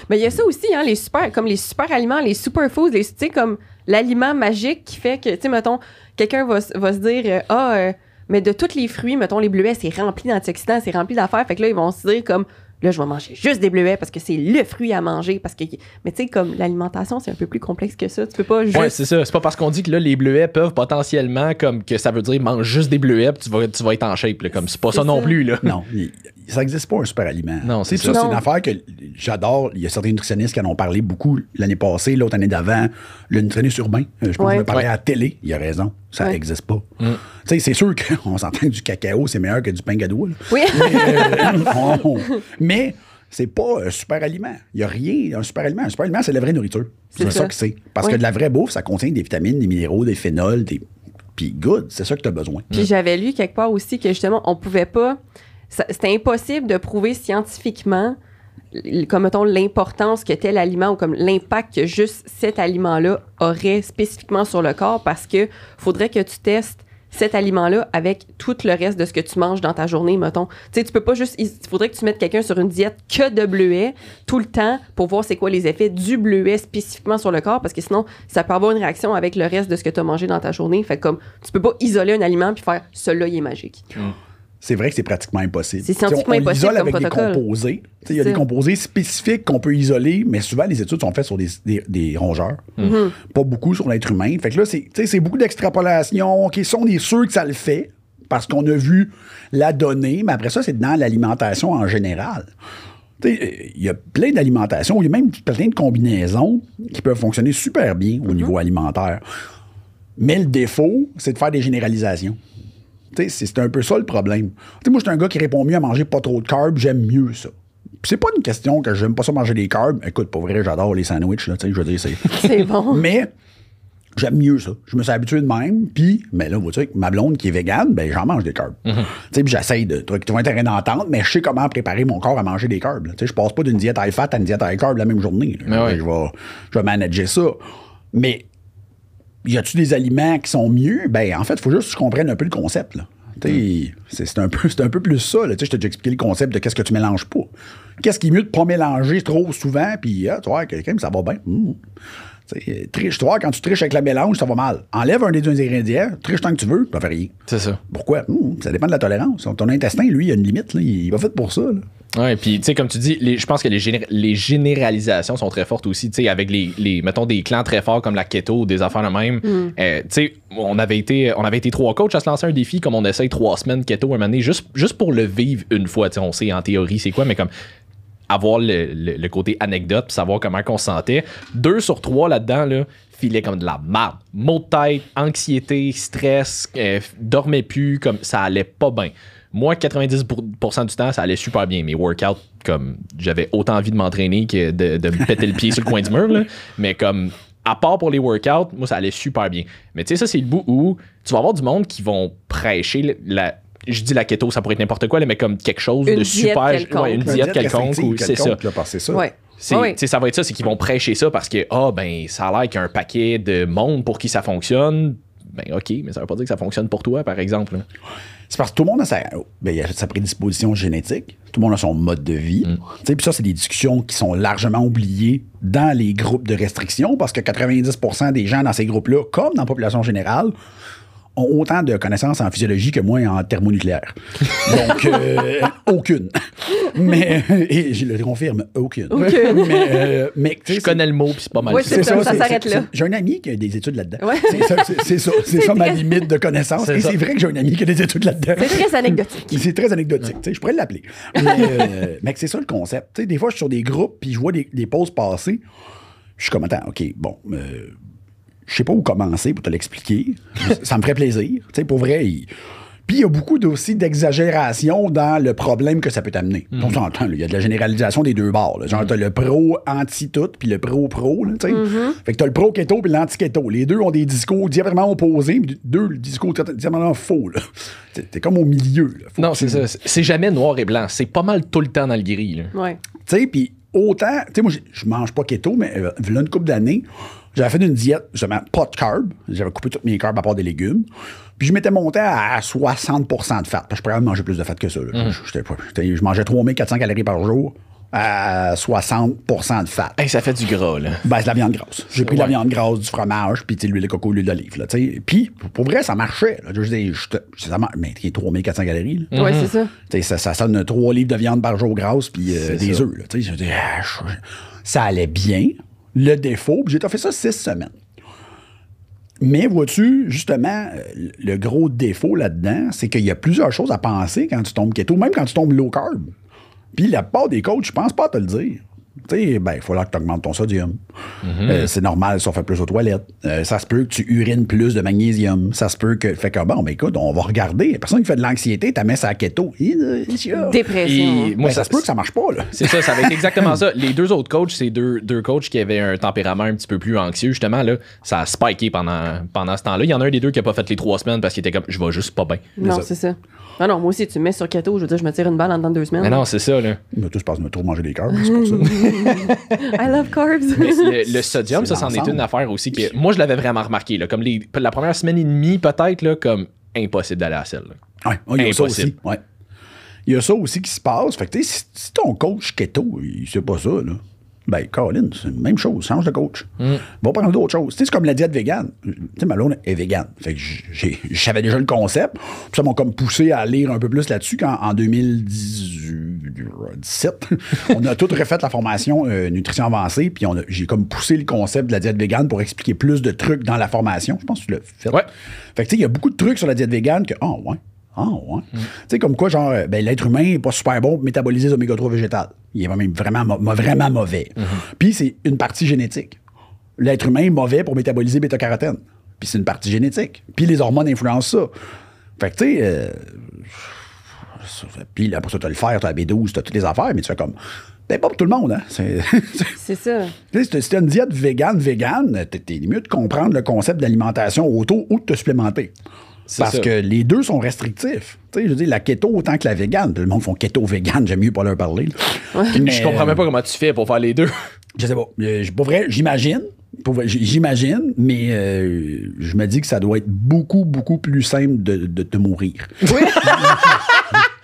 A: Mais il y a ça aussi, hein, les super, comme les super aliments, les superfoods, les, tu sais, comme l'aliment magique qui fait que, tu sais, mettons, quelqu'un va, va se dire, euh, ah, euh, mais de tous les fruits, mettons, les bleuets, c'est rempli d'antioxydants, c'est rempli d'affaires. Fait que là, ils vont se dire, comme, là, je vais manger juste des bleuets parce que c'est le fruit à manger. Parce que, mais tu sais, comme l'alimentation, c'est un peu plus complexe que ça. Tu peux pas juste.
B: Ouais, c'est ça. C'est pas parce qu'on dit que là, les bleuets peuvent potentiellement, comme que ça veut dire mange juste des bleuets, puis tu vas, tu vas être en shape. là. Comme c'est pas ça non plus, là.
C: Non, ça n'existe pas un super aliment.
B: Non, c'est
C: ça.
B: ça.
C: C'est une affaire que j'adore. Il y a certains nutritionnistes qui en ont parlé beaucoup l'année passée, l'autre année d'avant. Le nutritionniste urbain, euh, je pense
A: Ouais.
C: me parlais
B: Ouais.
C: à la télé. Il a raison. Ça
A: Ouais.
C: n'existe pas.
B: Mm.
C: Tu sais, c'est sûr qu'on s'entend que du cacao, c'est meilleur que du pain gadois.
A: Oui.
C: Mais, euh, c'est pas un super aliment. Il n'y a rien, un super aliment. Un super aliment, c'est la vraie nourriture. C'est ça.
A: ça.
C: que c'est. Parce
A: Oui.
C: que de la vraie bouffe, ça contient des vitamines, des minéraux, des phénols, des. Puis good, c'est ça que tu as besoin.
A: Puis j'avais lu quelque part aussi que justement, on pouvait pas. C'était impossible de prouver scientifiquement, comme mettons, l'importance que tel aliment ou comme l'impact que juste cet aliment-là aurait spécifiquement sur le corps parce que faudrait que tu testes cet aliment-là avec tout le reste de ce que tu manges dans ta journée, mettons. Tu sais, tu peux pas juste. Il faudrait que tu mettes quelqu'un sur une diète que de bleuets tout le temps pour voir c'est quoi les effets du bleuet spécifiquement sur le corps parce que sinon, ça peut avoir une réaction avec le reste de ce que tu as mangé dans ta journée. Fait comme, tu peux pas isoler un aliment puis faire celui-là, il est magique.
C: C'est vrai que c'est pratiquement impossible.
A: C'est scientifiquement
C: on, on
A: impossible
C: l'isole
A: comme
C: avec
A: protocole.
C: des composés. Il y a des composés spécifiques qu'on peut isoler, mais souvent les études sont faites sur des, des- des rongeurs.
A: Mm-hmm.
C: Pas beaucoup sur l'être humain. Fait que là, c'est beaucoup d'extrapolation. OK, ça, on est sûr que ça le fait parce qu'on a vu la donnée, mais après ça, c'est dans l'alimentation en général. Il y a plein d'alimentations, il y a même plein de combinaisons qui peuvent fonctionner super bien
A: Mm-hmm.
C: au niveau alimentaire. Mais le défaut, c'est de faire des généralisations. Tu C'est un peu ça le problème. Tu sais, moi, je suis un gars qui répond mieux à manger pas trop de carbs, j'aime mieux ça. C'est pas une question que j'aime pas ça manger des carbs. Écoute, pour vrai, j'adore les sandwichs, là, tu sais, je veux dire, c'est.
A: C'est bon.
C: Mais j'aime mieux ça. Je me suis habitué de même. Puis, mais là, vous savez, ma blonde qui est végane, ben j'en mange des carbs. Tu sais, puis j'essaye de un terrain d'entente, mais je sais comment préparer mon corps à manger des carbs. Tu sais, je passe pas d'une diète high fat à une diète high carb la même journée. vais, je vais manager ça. Mais y a-tu des aliments qui sont mieux? Ben, en fait, il faut juste que tu comprennes un peu le concept. Là. Sais, C'est un, peu- un peu plus ça. Là. Je t'ai déjà expliqué le concept de qu'est-ce que tu mélanges pas. Qu'est-ce qui est mieux de pas mélanger trop souvent, puis ah, tu vois, quelqu'un, ça va bien. Hum. Tu sais, Triche, tu vois, quand tu triches avec la mélange, ça va mal. Enlève un des deux ingrédients, triche tant que tu veux, ça fait rien.
B: C'est ça.
C: Pourquoi? Hum, ça dépend de la tolérance. Ton intestin, lui, il a une limite. Là. Il va fait pour ça. là.
B: Ouais, puis tu sais, comme tu dis, les- je pense que les, géné- les généralisations sont très fortes aussi, tu sais, avec les, les, mettons, des clans très forts comme la keto ou des affaires de même. Euh, tu sais, on avait été on avait été trois coachs à se lancer un défi comme on essaye trois semaines keto un moment donné, juste, juste pour le vivre une fois, tu sais, on sait en théorie c'est quoi, mais comme avoir le, côté anecdote puis savoir comment on se sentait. Deux sur trois là-dedans, là, comme de la merde. Maux de tête, anxiété, stress, euh, dormait plus, comme ça allait pas bien. Moi, 90% du temps, ça allait super bien. Mes workouts, comme j'avais autant envie de m'entraîner que de, de me péter le pied sur le coin du mur. là. Mais comme, à part pour les workouts, moi, ça allait super bien. Mais tu sais, ça, c'est le bout où tu vas avoir du monde qui vont prêcher la- je dis la keto, ça pourrait être n'importe quoi, là, mais comme quelque chose
A: Une
B: de super. ouais, une
C: Une
B: diète quelconque, ou c'est ça.
C: quelconque, là, parce que c'est ça.
A: Ouais.
B: C'est,
A: oui.
B: tu sais, Ça va être ça, c'est qu'ils vont prêcher ça parce que, ah, ben, ça a l'air qu'il y a un paquet de monde pour qui ça fonctionne. Ben, OK, mais ça veut pas dire que ça fonctionne pour toi, par exemple. là.
C: C'est parce que tout le monde a sa, ben, a sa prédisposition génétique. Tout le monde a son mode de vie.
B: Mm.
C: Puis ça, c'est des discussions qui sont largement oubliées dans les groupes de restriction parce que 90% des gens dans ces groupes-là, comme dans la population générale, ont autant de connaissances en physiologie que moi en thermonucléaire. Donc, euh, aucune. Mais, et je le confirme, aucune.
A: Aucune.
C: Mais, euh, mais
B: Je connais le mot, puis c'est pas mal.
A: Oui, c'est ça, ça s'arrête là.
C: J'ai un ami qui a des études là-dedans.
A: Ouais.
C: C'est ça, c'est- ça, c'est ça ma
A: très-
C: limite de connaissance.
B: C'est
C: Et c'est vrai que j'ai un ami qui a des études là-dedans.
A: C'est très anecdotique.
C: C'est très anecdotique. tu sais, Je pourrais l'appeler. Mais, euh, mais c'est ça le concept. Tu sais, des fois, je suis sur des groupes puis je vois des, des pauses passer. Je suis comme, attends, OK, bon, euh, je sais pas où commencer pour te l'expliquer. ça me ferait plaisir. Tu sais, pour vrai, il- Puis il y a beaucoup aussi d'exagération dans le problème que ça peut t'amener. On s'entend, là, il y a de la généralisation des deux bords. là. Genre, t'as le pro anti-tout puis le pro-pro. là, tu sais. Fait que t'as le pro-keto puis l'anti-keto. Les deux ont des discours diamétralement opposés, mais deux discours diamétralement faux. là. T'es comme au milieu. là.
B: Non, c'est ça. C'est jamais noir et blanc. C'est pas mal tout le temps dans le gris. Là.
A: Ouais.
C: tu sais, puis autant, tu sais, moi, je mange pas keto, mais euh, voilà une couple d'années, j'avais fait une diète, justement, pas de carbs. J'avais coupé tous mes carbs à part des légumes. Puis je m'étais monté à 60% de fat. Parce que je pourrais manger plus de fat que ça. là. J'étais pas- j'étais- je mangeais 3400 calories par jour à 60% de fat.
B: Hey, ça fait du gras, là.
C: Ben, c'est de la viande grasse. J'ai pris de la viande grasse, du fromage, puis tu sais, l'huile de coco, l'huile d'olive. Puis, pour vrai, ça marchait. là. Je ça marche, mais il y a 3400 calories. là.
A: Ouais, c'est ça.
C: Tu sais, ça, ça sonne 3 livres de viande par jour grasse puis euh, des
B: ça.
C: œufs. je dis, ah, je- ça allait bien. Le défaut, j'ai fait ça six semaines. Mais vois-tu, justement, euh, le gros défaut là-dedans, c'est qu'il y a plusieurs choses à penser quand tu tombes keto, même quand tu tombes low carb. Puis la part des coachs, je pense pas à te le dire. Tu sais, ben, il faut là que tu augmentes ton sodium. Euh, c'est normal, ça fait plus aux toilettes. Euh, ça se peut que tu urines plus de magnésium. Ça se peut que. Fait que, bon, ben écoute, on va regarder. La personne qui fait de l'anxiété, t'as mis ça à keto.
A: Dépression.
B: Et
A: hein.
B: moi,
C: Ben, ça se peut que ça marche pas, là.
B: C'est ça, ça va être exactement ça. Les deux autres coachs, c'est deux, deux coachs qui avaient un tempérament un petit peu plus anxieux, justement. Là, ça a spiké pendant, pendant ce temps-là. Il y en a un des deux qui a pas fait les trois semaines parce qu'il était comme je vais juste pas bien.
A: Non,
C: ça.
A: c'est ça. Ah non, moi aussi, tu me mets sur keto, je veux dire, je me tire une balle en dedans de deux semaines.
B: Mais non, c'est ça. Là.
C: Mais tout se passe, me trop manger des carbs, c'est pour ça.
A: I love carbs.
B: Mais le, le sodium, ça, c'en est une affaire aussi que moi, je l'avais vraiment remarqué. Là, comme les, la première semaine et demie, peut-être, là, comme impossible d'aller à la selle.
C: ouais, il y a ça aussi.
B: Impossible.
C: Ouais. Il y a ça aussi qui se passe. Fait que, tu sais, si, si ton coach keto, il sait pas ça, là. Ben, Colin, c'est la même chose. Change de coach. Va prendre d'autres choses. Tu sais, c'est comme la diète végane. Tu sais, ma blonde est végane. Fait que j'ai- j'avais déjà le concept. Ça m'a comme poussé à lire un peu plus là-dessus quand, en 2017, on a tout refait la formation euh, nutrition avancée. Puis j'ai comme poussé le concept de la diète végane pour expliquer plus de trucs dans la formation. Je pense que tu l'as fait.
B: Ouais.
C: Fait que, tu sais, il y a beaucoup de trucs sur la diète végane que, ah, ouais. Ah, ouais. Tu sais, comme quoi, genre, euh, ben, l'être humain n'est pas super bon pour métaboliser les oméga 3 végétales. Il est vraiment, vraiment, vraiment mauvais. Puis, c'est une partie génétique. L'être humain est mauvais pour métaboliser bêta-carotène. Puis, c'est une partie génétique. Puis, les hormones influencent ça. Fait que, tu sais, euh, ça fait- puis là, pour ça, t'as le fer, t'as la B12, t'as toutes les affaires, mais tu fais comme. Ben, pas pour tout le monde, hein. C'est.
A: Ça.
C: Tu si t'as- une diète végane, végane, t'es t'es mieux de comprendre le concept d'alimentation auto ou de te supplémenter. Parce
B: ça.
C: que les deux sont restrictifs. Tu sais, je veux dire, la keto autant que la végane. Tout le monde font keto végane, j'aime mieux pas leur parler. là. Mais,
B: Je comprends même pas comment tu fais pour faire les deux.
C: Je sais pas. Euh, Pour vrai, j'imagine. J'imagine, mais euh, je me dis que ça doit être beaucoup, beaucoup plus simple de, de te mourir.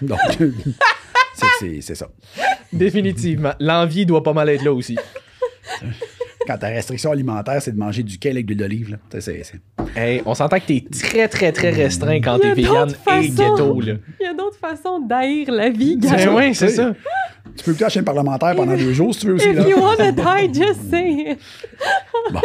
C: Donc, c'est- c'est c'est ça.
B: Définitivement. L'envie doit pas mal être là aussi.
C: Quand ta restriction alimentaire, c'est de manger du kale avec de l'huile d'olive, là. Tu sais, c'est- c'est-
B: Hey, on s'entend que t'es très, très, très restreint quand t'es vegan et ghetto. Là.
A: Il y a d'autres façons d'haïr la vie,
B: Ben
A: gars.
B: ouais, c'est ça.
C: Tu peux écouter la chaîne parlementaire pendant deux jours si tu veux aussi.
A: If
C: Là.
A: you wanna die, just say it.
C: Bon.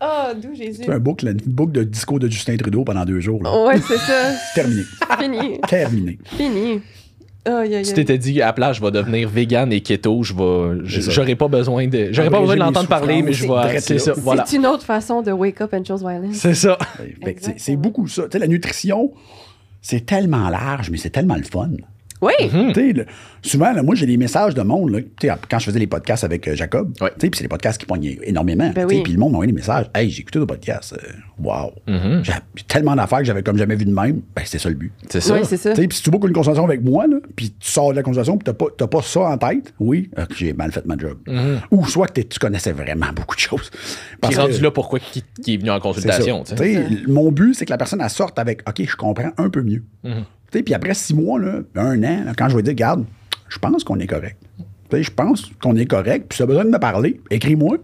A: Oh, d'où Jésus.
C: Tu fais un boucle, une boucle de discours de Justin Trudeau pendant deux jours. Là.
A: Ouais, c'est ça.
C: Terminé.
A: Fini.
C: Terminé.
A: Fini. Aïe.
B: t'étais dit à la place, je vais devenir vegan et keto, je vais. J'aurais pas besoin de. J'aurais pas besoin de l'entendre parler, mais je vais. C'est ça, voilà.
A: C'est une autre façon de wake up and chose violence.
B: C'est ça.
C: Fait que c'est- beaucoup ça. Tu sais, la nutrition, c'est tellement large, mais c'est tellement le fun.
A: Oui.
B: Hmm.
C: Tu sais, le- souvent, là, moi, j'ai des messages de monde. Là, Tu sais, quand je faisais les podcasts avec euh, Jacob,
B: Ouais.
C: tu sais, puis c'est des podcasts qui pognaient énormément.
A: Ben
C: tu sais,
A: oui.
C: Puis le monde m'a envoyé des messages. Hey, j'ai écouté le podcast. euh, wow.
B: Mm-hmm.
C: J'ai j'ai tellement d'affaires que j'avais comme jamais vu de même. Ben, c'était ça le but.
B: C'est ça.
A: Oui, c'est ça.
C: Tu sais, Puis si tu boucles une conversation avec moi, puis tu sors de la conversation, puis t'as pas, t'as pas ça en tête, oui, euh, j'ai mal fait ma job. Ou soit que tu connaissais vraiment beaucoup de choses.
B: Puis
C: Parce
B: rendu
C: que-
B: là, pourquoi qui, qui est venu en
C: c'est
B: consultation?
C: Mon but, c'est que la personne elle sorte avec OK, je comprends un peu mieux. Puis après six mois, un an, quand je vais dire, regarde, je pense qu'on est correct. Je pense qu'on est correct. Puis si tu as besoin de me parler, écris-moi.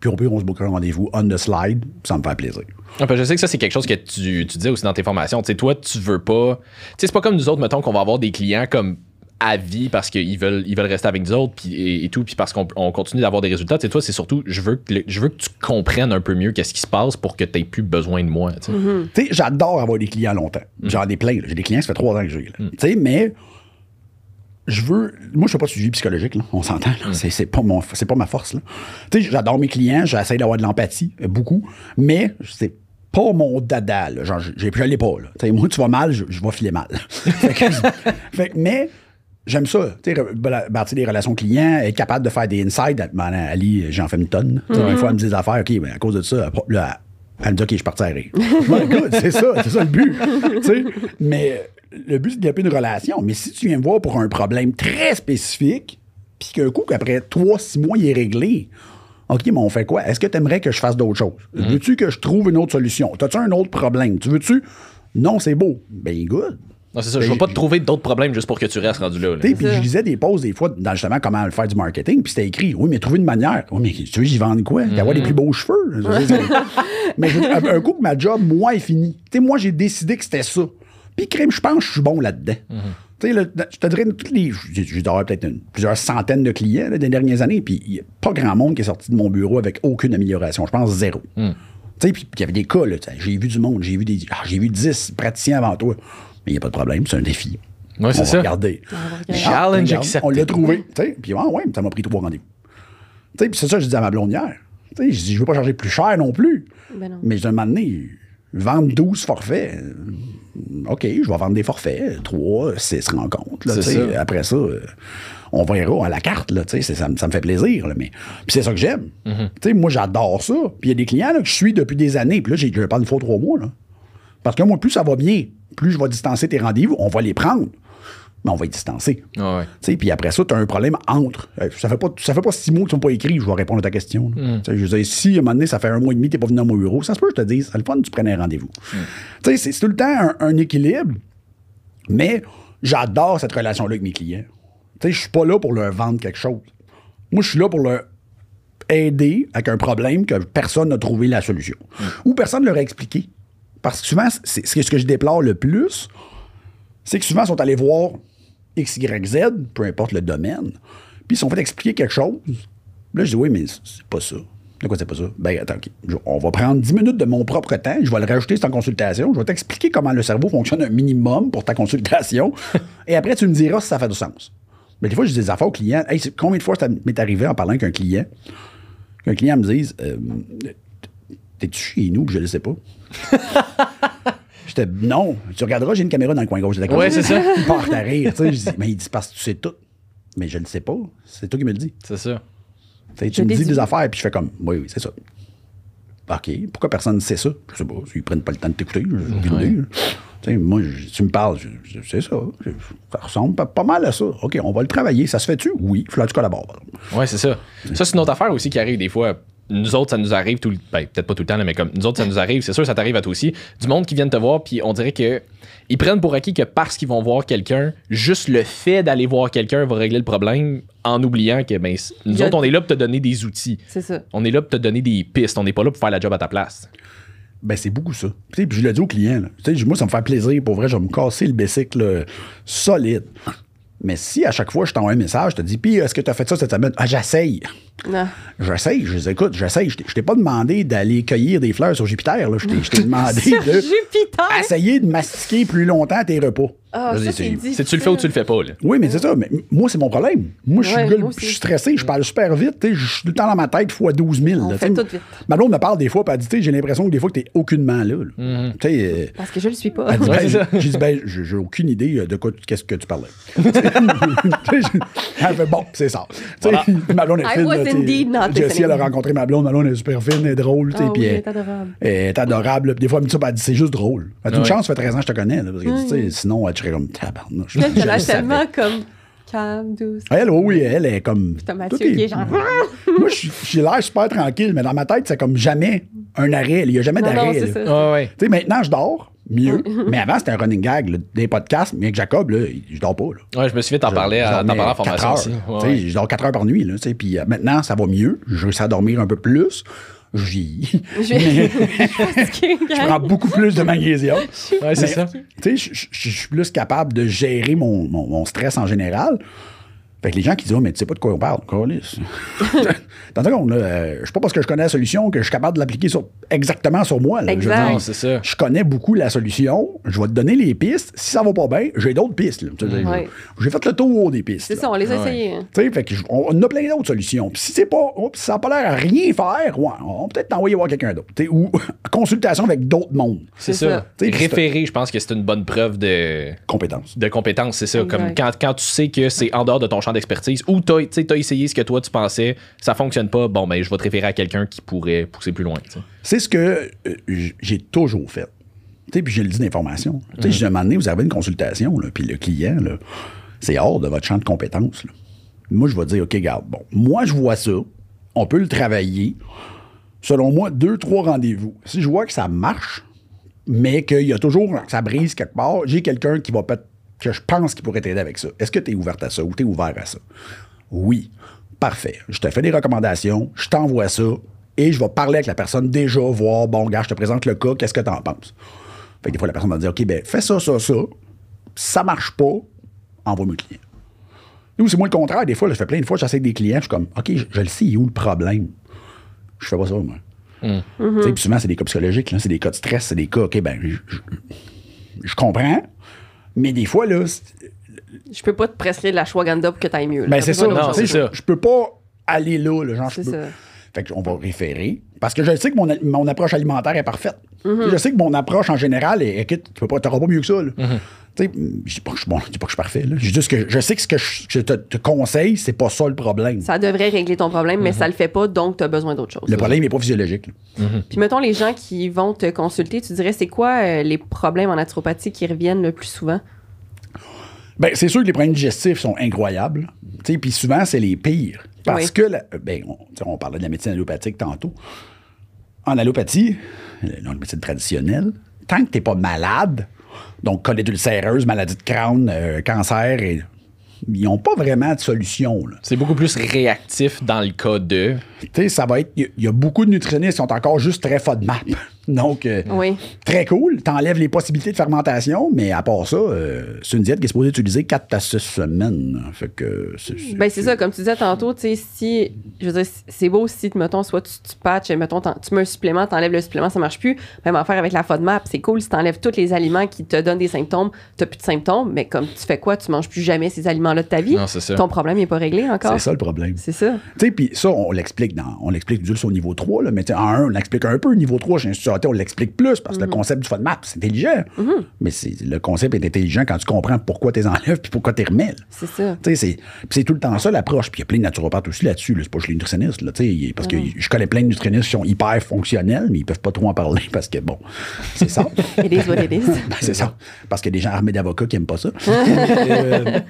C: Puis au pire, on se boucle un rendez-vous on the slide. Ça me fait plaisir.
B: Ah, je sais que ça, c'est quelque chose que tu, tu disais aussi dans tes formations. Tu sais, toi, tu veux pas. C'est pas comme nous autres, mettons, qu'on va avoir des clients comme à vie parce qu'ils veulent, ils veulent rester avec nous autres puis, et, et tout, puis parce qu'on on continue d'avoir des résultats. Tu sais, toi, c'est surtout, je veux, que le- je veux que tu comprennes un peu mieux qu'est-ce qui se passe pour que tu plus besoin de moi. tu sais.
C: Sais, j'adore avoir des clients longtemps. J'en ai plein. là. J'ai des clients, ça fait trois ans que j'ai. là. Tu sais, mais je veux. Moi, je fais pas de suivi psychologique, là. On s'entend. là. C'est, c'est pas mon, c'est pas ma force, là. Tu sais, j'adore mes clients, j'essaie d'avoir de l'empathie, euh, beaucoup, mais c'est pas mon dada, là. Genre, j'ai, je l'ai pas, là. Tu sais, moi, tu vas mal, je, je vais filer mal. fait que, fait que- mais. J'aime ça, tu sais, re- bala- bâtir des relations clients, être capable de faire des insights. Ben, Ali, j'en fais une tonne. Tu sais, Une fois, elle me dit des affaires, OK, ben, à cause de ça, elle- là, elle me dit, OK, je suis parti à rire. Ben, c'est ça, c'est ça le but. Mais le but, c'est de développer une relation. Mais si tu viens me voir pour un problème très spécifique, puis qu'un coup, qu'après trois, six mois, il est réglé, OK, mais on fait quoi? Est-ce que tu aimerais que je fasse d'autres choses? Veux-tu que je trouve une autre solution? As-tu un autre problème? Tu veux-tu? Non, c'est beau. Ben, good.
B: Non, c'est ça. Je vais pas te trouver d'autres problèmes juste pour que tu restes rendu là. là.
C: Puis je lisais des posts des fois dans justement comment faire du marketing, puis c'était écrit, oui, mais trouver une manière. Oui, mais tu veux, j'y vends quoi? D'avoir
B: Mhm.
C: des plus beaux cheveux. Veux mais je veux un, un coup que ma job, moi, est finie. Tu sais, moi, j'ai décidé que c'était ça. Puis, crème, je pense que je suis bon là-dedans.
B: Mhm.
C: Tu sais, je te dirais, toutes les, j'ai j'ai dû avoir peut-être plusieurs centaines de clients là, des dernières années, puis il n'y a pas grand monde qui est sorti de mon bureau avec aucune amélioration. Je pense zéro.
B: Mhm.
C: Tu sais, puis il y avait des cas, là, tu sais, j'ai vu du monde, j'ai vu des, ah, j'ai vu 10 praticiens avant toi. Mais il n'y a pas de problème, c'est un défi.
B: Ouais, c'est
C: On va
B: ça.
C: Ah,
B: Challenge
C: regarde,
B: accepté.
C: On l'a trouvé. Puis ah, ouais, ça m'a pris trois rendez-vous. Puis c'est ça que je dis à ma blonde hier. Tu sais, Je dis, je veux pas charger plus cher non plus.
A: Ben non.
C: Mais je un moment donné, vendre 12 forfaits. OK, je vais vendre des forfaits. 3, 6 rencontres. là,
B: ça.
C: Après ça, on verra à la carte. Là, ça, me- ça me fait plaisir. là, mais puis c'est ça que j'aime.
B: Mm-hmm.
C: Moi, j'adore ça. Puis il y a des clients là, que je suis depuis des années. Puis là, j'ai- je parle une fois trois mois. Là. Parce que moi, plus ça va bien, plus je vais distancer tes rendez-vous, on va les prendre. Mais on va les distancer.
B: Ah ouais.
C: Puis après ça, tu as un problème entre. Euh, Ça fait pas, ça fait pas six mois qu'ils sont pas écrits, je vais répondre à ta question. sais, Je veux dire, si à un moment donné, ça fait un mois et demi, tu n'es pas venu dans mon bureau, ça se peut que je te dise, c'est le fun, tu prennes un rendez-vous. Tu sais, C'est tout le temps un, un équilibre, mais j'adore cette relation-là avec mes clients. Je suis pas là pour leur vendre quelque chose. Moi, je suis là pour leur aider avec un problème que personne n'a trouvé la solution. Ou personne ne leur a expliqué. Parce que souvent, c'est ce que je déplore le plus, c'est que souvent, ils sont allés voir X, Y, Z, peu importe le domaine, puis ils sont fait expliquer quelque chose. Là, je dis, oui, mais c'est pas ça. De quoi c'est pas ça? Ben, attends, OK. Je- on va prendre 10 minutes de mon propre temps, je vais le rajouter ta consultation, je vais t'expliquer comment le cerveau fonctionne un minimum pour ta consultation, et après, tu me diras si ça fait du sens. Mais des fois, je dis des affaires aux clients. Hey, combien de fois ça m'est arrivé en parlant avec un client, qu'un client me dise, euh, t'es-tu chez nous, puis je le sais pas? J'étais, non, tu regarderas, j'ai une caméra dans le coin gauche de la
B: Ouais, c'est ça.
C: Il part à rire, tu sais. Je dis, mais il dit, parce que tu sais tout. Mais je ne le sais pas. C'est toi qui me le dis.
B: C'est ça.
C: Tu sais, tu
A: Je
C: me dis des affaires, puis je fais comme, oui, oui, c'est ça. OK, pourquoi personne ne sait ça? Je sais pas, ils prennent pas le temps de t'écouter, sais, moi, je- tu me parles, c'est ça. Je- Ça ressemble pas, pas mal à ça. OK, on va le travailler. Ça se fait-tu? Oui, il faut que tu collabores.
B: Ouais, c'est ça. Ça, c'est une autre affaire aussi qui arrive des fois. Nous autres, ça nous arrive tout le ben, peut-être pas tout le temps, là, mais comme nous autres, ça nous arrive, c'est sûr, ça t'arrive à toi aussi. Du monde qui vient te voir, puis on dirait que ils prennent pour acquis que parce qu'ils vont voir quelqu'un, juste le fait d'aller voir quelqu'un va régler le problème en oubliant que ben, nous
A: a-
B: autres, on est là pour te donner des outils.
A: C'est ça.
B: On est là pour te donner des pistes. On n'est pas là pour faire la job à ta place.
C: Ben, c'est beaucoup ça. Tu sais, Puis je le dis aux clients. là. Tu sais, moi, ça me fait plaisir. Pour vrai, je vais me casser le bicycle solide. Mais si à chaque fois je t'envoie un message, je te dis, puis est-ce que tu as fait ça cette semaine? Ah, j'essaye.
A: Non.
C: J'essaye, je les écoute, j'essaye. Je t'ai- je t'ai pas demandé d'aller cueillir des fleurs sur Jupiter. Là. Je t'ai- je t'ai demandé
A: Sur
C: de
A: Jupiter!
C: essayer de mastiquer plus longtemps tes repas.
A: Ah,
C: Vas-y,
A: ça,
C: c'est-
B: tu le fais ou tu le fais pas, là?
C: Oui, mais c'est ça. Mais moi, c'est mon problème. Moi, je suis
A: Ouais,
C: je suis stressé, je parle super vite. Je suis tout le temps dans ma tête fois 12 000.
A: On
C: là,
A: fait tout vite.
C: Ma blonde me parle des fois, puis elle dit, tu sais, j'ai l'impression que des fois, que t'es aucunement là. là. Tu sais, euh,
A: Parce que je le suis pas.
C: elle dit,
B: Ouais,
C: ben, j'ai dit, ben, j'ai aucune idée euh, de quoi, qu'est-ce que tu parlais. Elle fait, bon, c'est ça. Sais, Ma blonde est
A: Indeed not
C: Jessie, elle a rencontré ma blonde. Ma blonde est super fine, elle est drôle.
A: Ah
C: puis
A: oui,
C: elle-
A: elle est adorable.
C: elle est adorable. Puis Des fois, elle me dit ça, puis elle dit, c'est juste drôle. Elle dit, une chance, ça fait 13 ans que je te connais. là, parce que, tu sais, sinon, elle serait comme tabarnouche.
A: Elle
C: savais.
A: tellement comme calme, douce.
C: Elle, oui, oui, elle est comme.
A: T'as Mathieu qui est genre.
C: Moi, je- j'ai l'air super tranquille, mais dans ma tête, c'est comme jamais un arrêt. Il n'y a jamais
A: Non, non,
C: d'arrêt.
A: c'est
C: là.
A: ça.
B: Ah ouais.
C: Tu sais, maintenant, je dors mieux. mais avant, c'était un running gag. là, des podcasts, mais avec Jacob, là, je dors pas. Là.
B: Ouais, je me suis fait t'en parler, à- t'en
C: dormais
B: parler en formation
C: heures.
B: Ouais, ouais.
C: Je dors 4 heures par nuit. Là, tu sais, puis euh, maintenant, ça va mieux. Je réussis à dormir un peu plus. J'y.
A: Je
C: prends beaucoup plus de magnésium.
B: Ouais, c'est ça.
C: Tu sais, je- suis plus capable de gérer mon, mon- mon stress en général. Fait que les gens qui disent, oh, mais tu sais pas de quoi on parle, câlisse. Tandis qu'on, là, euh, je sais pas parce que je connais la solution que je suis capable de l'appliquer sur, exactement sur moi. là. Je veux
A: Exact.
C: dire,
B: Non, c'est ça.
C: Je connais beaucoup la solution. Je vais te donner les pistes. Si ça va pas bien, j'ai d'autres pistes. là. Tu sais,
A: Ouais.
C: J'ai fait le tour des pistes.
A: C'est
C: là.
A: ça, on les a
B: Ouais.
A: essayés. hein.
C: Tu sais, fait que je- on, on a plein d'autres solutions. Puis si c'est pas, oh, si ça n'a pas l'air à rien faire, ouais, on va peut-être t'envoyer voir quelqu'un d'autre. Tu sais, Ou consultation avec d'autres mondes.
B: C'est
A: C'est
B: ça.
A: ça.
B: Référer, je pense que c'est une bonne preuve de,
C: Compétences.
B: de compétence, c'est ça.
A: Exact.
B: Comme quand, quand tu sais que c'est en dehors de ton champ d'expertise ou tu as essayé ce que toi tu pensais, ça fonctionne pas, bon, ben je vais te référer à quelqu'un qui pourrait pousser plus loin.
C: C'est ce que euh, j'ai toujours fait. Tu sais, puis j'ai le dit d'information. Tu sais, j'ai demandé, vous avez une consultation, puis le client, c'est hors de votre champ de compétences. là. Moi, je vais dire, OK, garde, bon, moi, je vois ça, on peut le travailler. Selon moi, deux, trois rendez-vous. Si je vois que ça marche, mais qu'il y a toujours, que ça brise quelque part, j'ai quelqu'un qui va peut que je pense qu'il pourrait t'aider avec ça. Est-ce que tu es ouverte à ça ou tu es ouvert à ça? Oui. Parfait. Je te fais des recommandations, je t'envoie ça et je vais parler avec la personne déjà, voir, bon, gars, je te présente le cas, qu'est-ce que tu en penses? Fait que des fois, la personne va dire, OK, ben, fais ça, ça, ça. Ça marche pas, envoie-moi le client. Nous, c'est moi le contraire. Des fois, je fais plein de fois, j'essaie avec des clients, je suis comme, OK, je, je le sais, il est où le problème? Je fais pas ça, moi. Tu sais, Puis souvent, c'est des cas psychologiques, là, c'est des cas de stress, c'est des cas, OK, ben, je, je- je comprends, mais des fois, là,
A: Je peux pas te prescrire de la shwaganda pour que t'ailles mieux. là.
C: ben, c'est ça.
B: non, c'est ça.
C: Je peux pas aller là, le genre, je
A: C'est
C: peux. Fait qu'on va référer. Parce que je sais que mon, mon approche alimentaire est parfaite.
A: Mm-hmm.
C: Je sais que mon approche en général est, écoute, tu peux pas, t'auras pas mieux que ça, là.
B: Mm-hmm.
C: Tu sais, je dis pas que je suis bon, je dis pas que je suis parfait, là. Je dis juste que je sais que ce que je, je te, te conseille, c'est pas ça le problème.
A: Ça devrait régler ton problème, mais ça le fait pas, donc t'as besoin d'autre chose.
C: Le problème n'est pas physiologique. là.
A: Puis mettons les gens qui vont te consulter, tu dirais c'est quoi euh, les problèmes en naturopathie qui reviennent le plus souvent?
C: Ben, c'est sûr que les problèmes digestifs sont incroyables. Tu Puis souvent, c'est les pires. Parce
A: Oui.
C: que, la- ben, on, parlait de la médecine allopathique tantôt. En allopathie, dans la médecine traditionnelle, tant que tu n'es pas malade, donc colite ulcéreuse, maladie de Crohn, euh, cancer, et, ils n'ont pas vraiment de solution.
B: C'est beaucoup plus réactif dans le cas de.
C: Tu sais, ça va être. Il y y, a beaucoup de nutritionnistes qui sont encore juste très FODMAP. Donc, euh,
A: Oui.
C: très cool. T'enlèves les possibilités de fermentation, mais à part ça, euh, c'est une diète qui est supposée utiliser 4 à 6 semaines. Fait que. c'est-
A: Ben c'est ça, comme tu disais tantôt, tu sais, si, je veux dire, c'est beau si, mettons, soit tu, tu patches, mettons, tu mets un supplément, t'enlèves le supplément, ça marche plus. Même affaire avec la FODMAP, c'est cool si t'enlèves tous les aliments qui te donnent des symptômes, t'as plus de symptômes, mais comme tu fais quoi, tu manges plus jamais ces aliments-là de ta vie.
B: Non, c'est ça.
A: Ton problème n'est pas réglé encore.
C: C'est ça le problème.
A: C'est ça.
C: Tu sais, puis ça, on l'explique dans, on l'explique juste au niveau 3, là, mais tu sais, en 1, on l'explique un peu. Niveau 3, chez On l'explique plus parce que
A: Mhm.
C: le concept du FODMAP, c'est intelligent. Mais c'est, le concept est intelligent quand tu comprends pourquoi tu les enlèves puis pourquoi tu les remets.
A: C'est ça.
C: C'est, tout le temps ça l'approche. Puis il y a plein de naturopathes aussi là-dessus. là. C'est pas juste les nutritionnistes. Là, parce que je connais plein de nutritionnistes qui sont hyper fonctionnels, mais ils peuvent pas trop en parler parce que, bon, c'est ça.
A: It is what it is.
C: Ben, c'est ça. Parce qu'il y a des gens armés d'avocats qui aiment pas ça. Euh,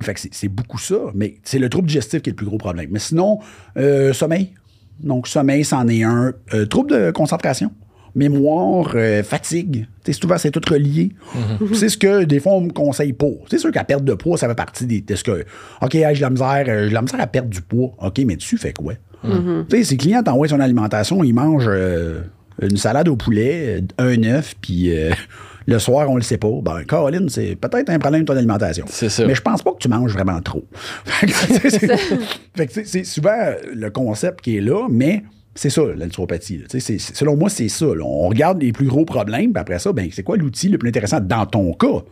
C: fait que c'est- c'est beaucoup ça. Mais c'est le trouble digestif qui est le plus gros problème. Mais sinon, euh, sommeil. Donc, sommeil, c'en est un. Euh, trouble de concentration. Mémoire, euh, fatigue. Tu sais, souvent, c'est tout relié. C'est ce que, des fois, on me conseille pas. C'est sûr qu'à perte de poids, ça fait partie des. De ce que, OK, hey, j'ai la misère, euh, j'ai la misère à perdre du poids. OK, mais tu fais quoi? Tu sais, ses clients t'envoient son alimentation, ils mangent euh, Une salade au poulet, euh, un œuf, puis euh, le soir, on le sait pas. Ben, Caroline, c'est peut-être un problème de ton alimentation.
B: C'est ça.
C: Mais je pense pas que tu manges vraiment trop. Fait que, que, c'est souvent le concept qui est là, mais c'est ça, la naturopathie. là. Tu sais, c'est- c'est- selon moi, c'est ça. là. On regarde les plus gros problèmes, puis après ça, ben, c'est quoi l'outil le plus intéressant dans ton cas?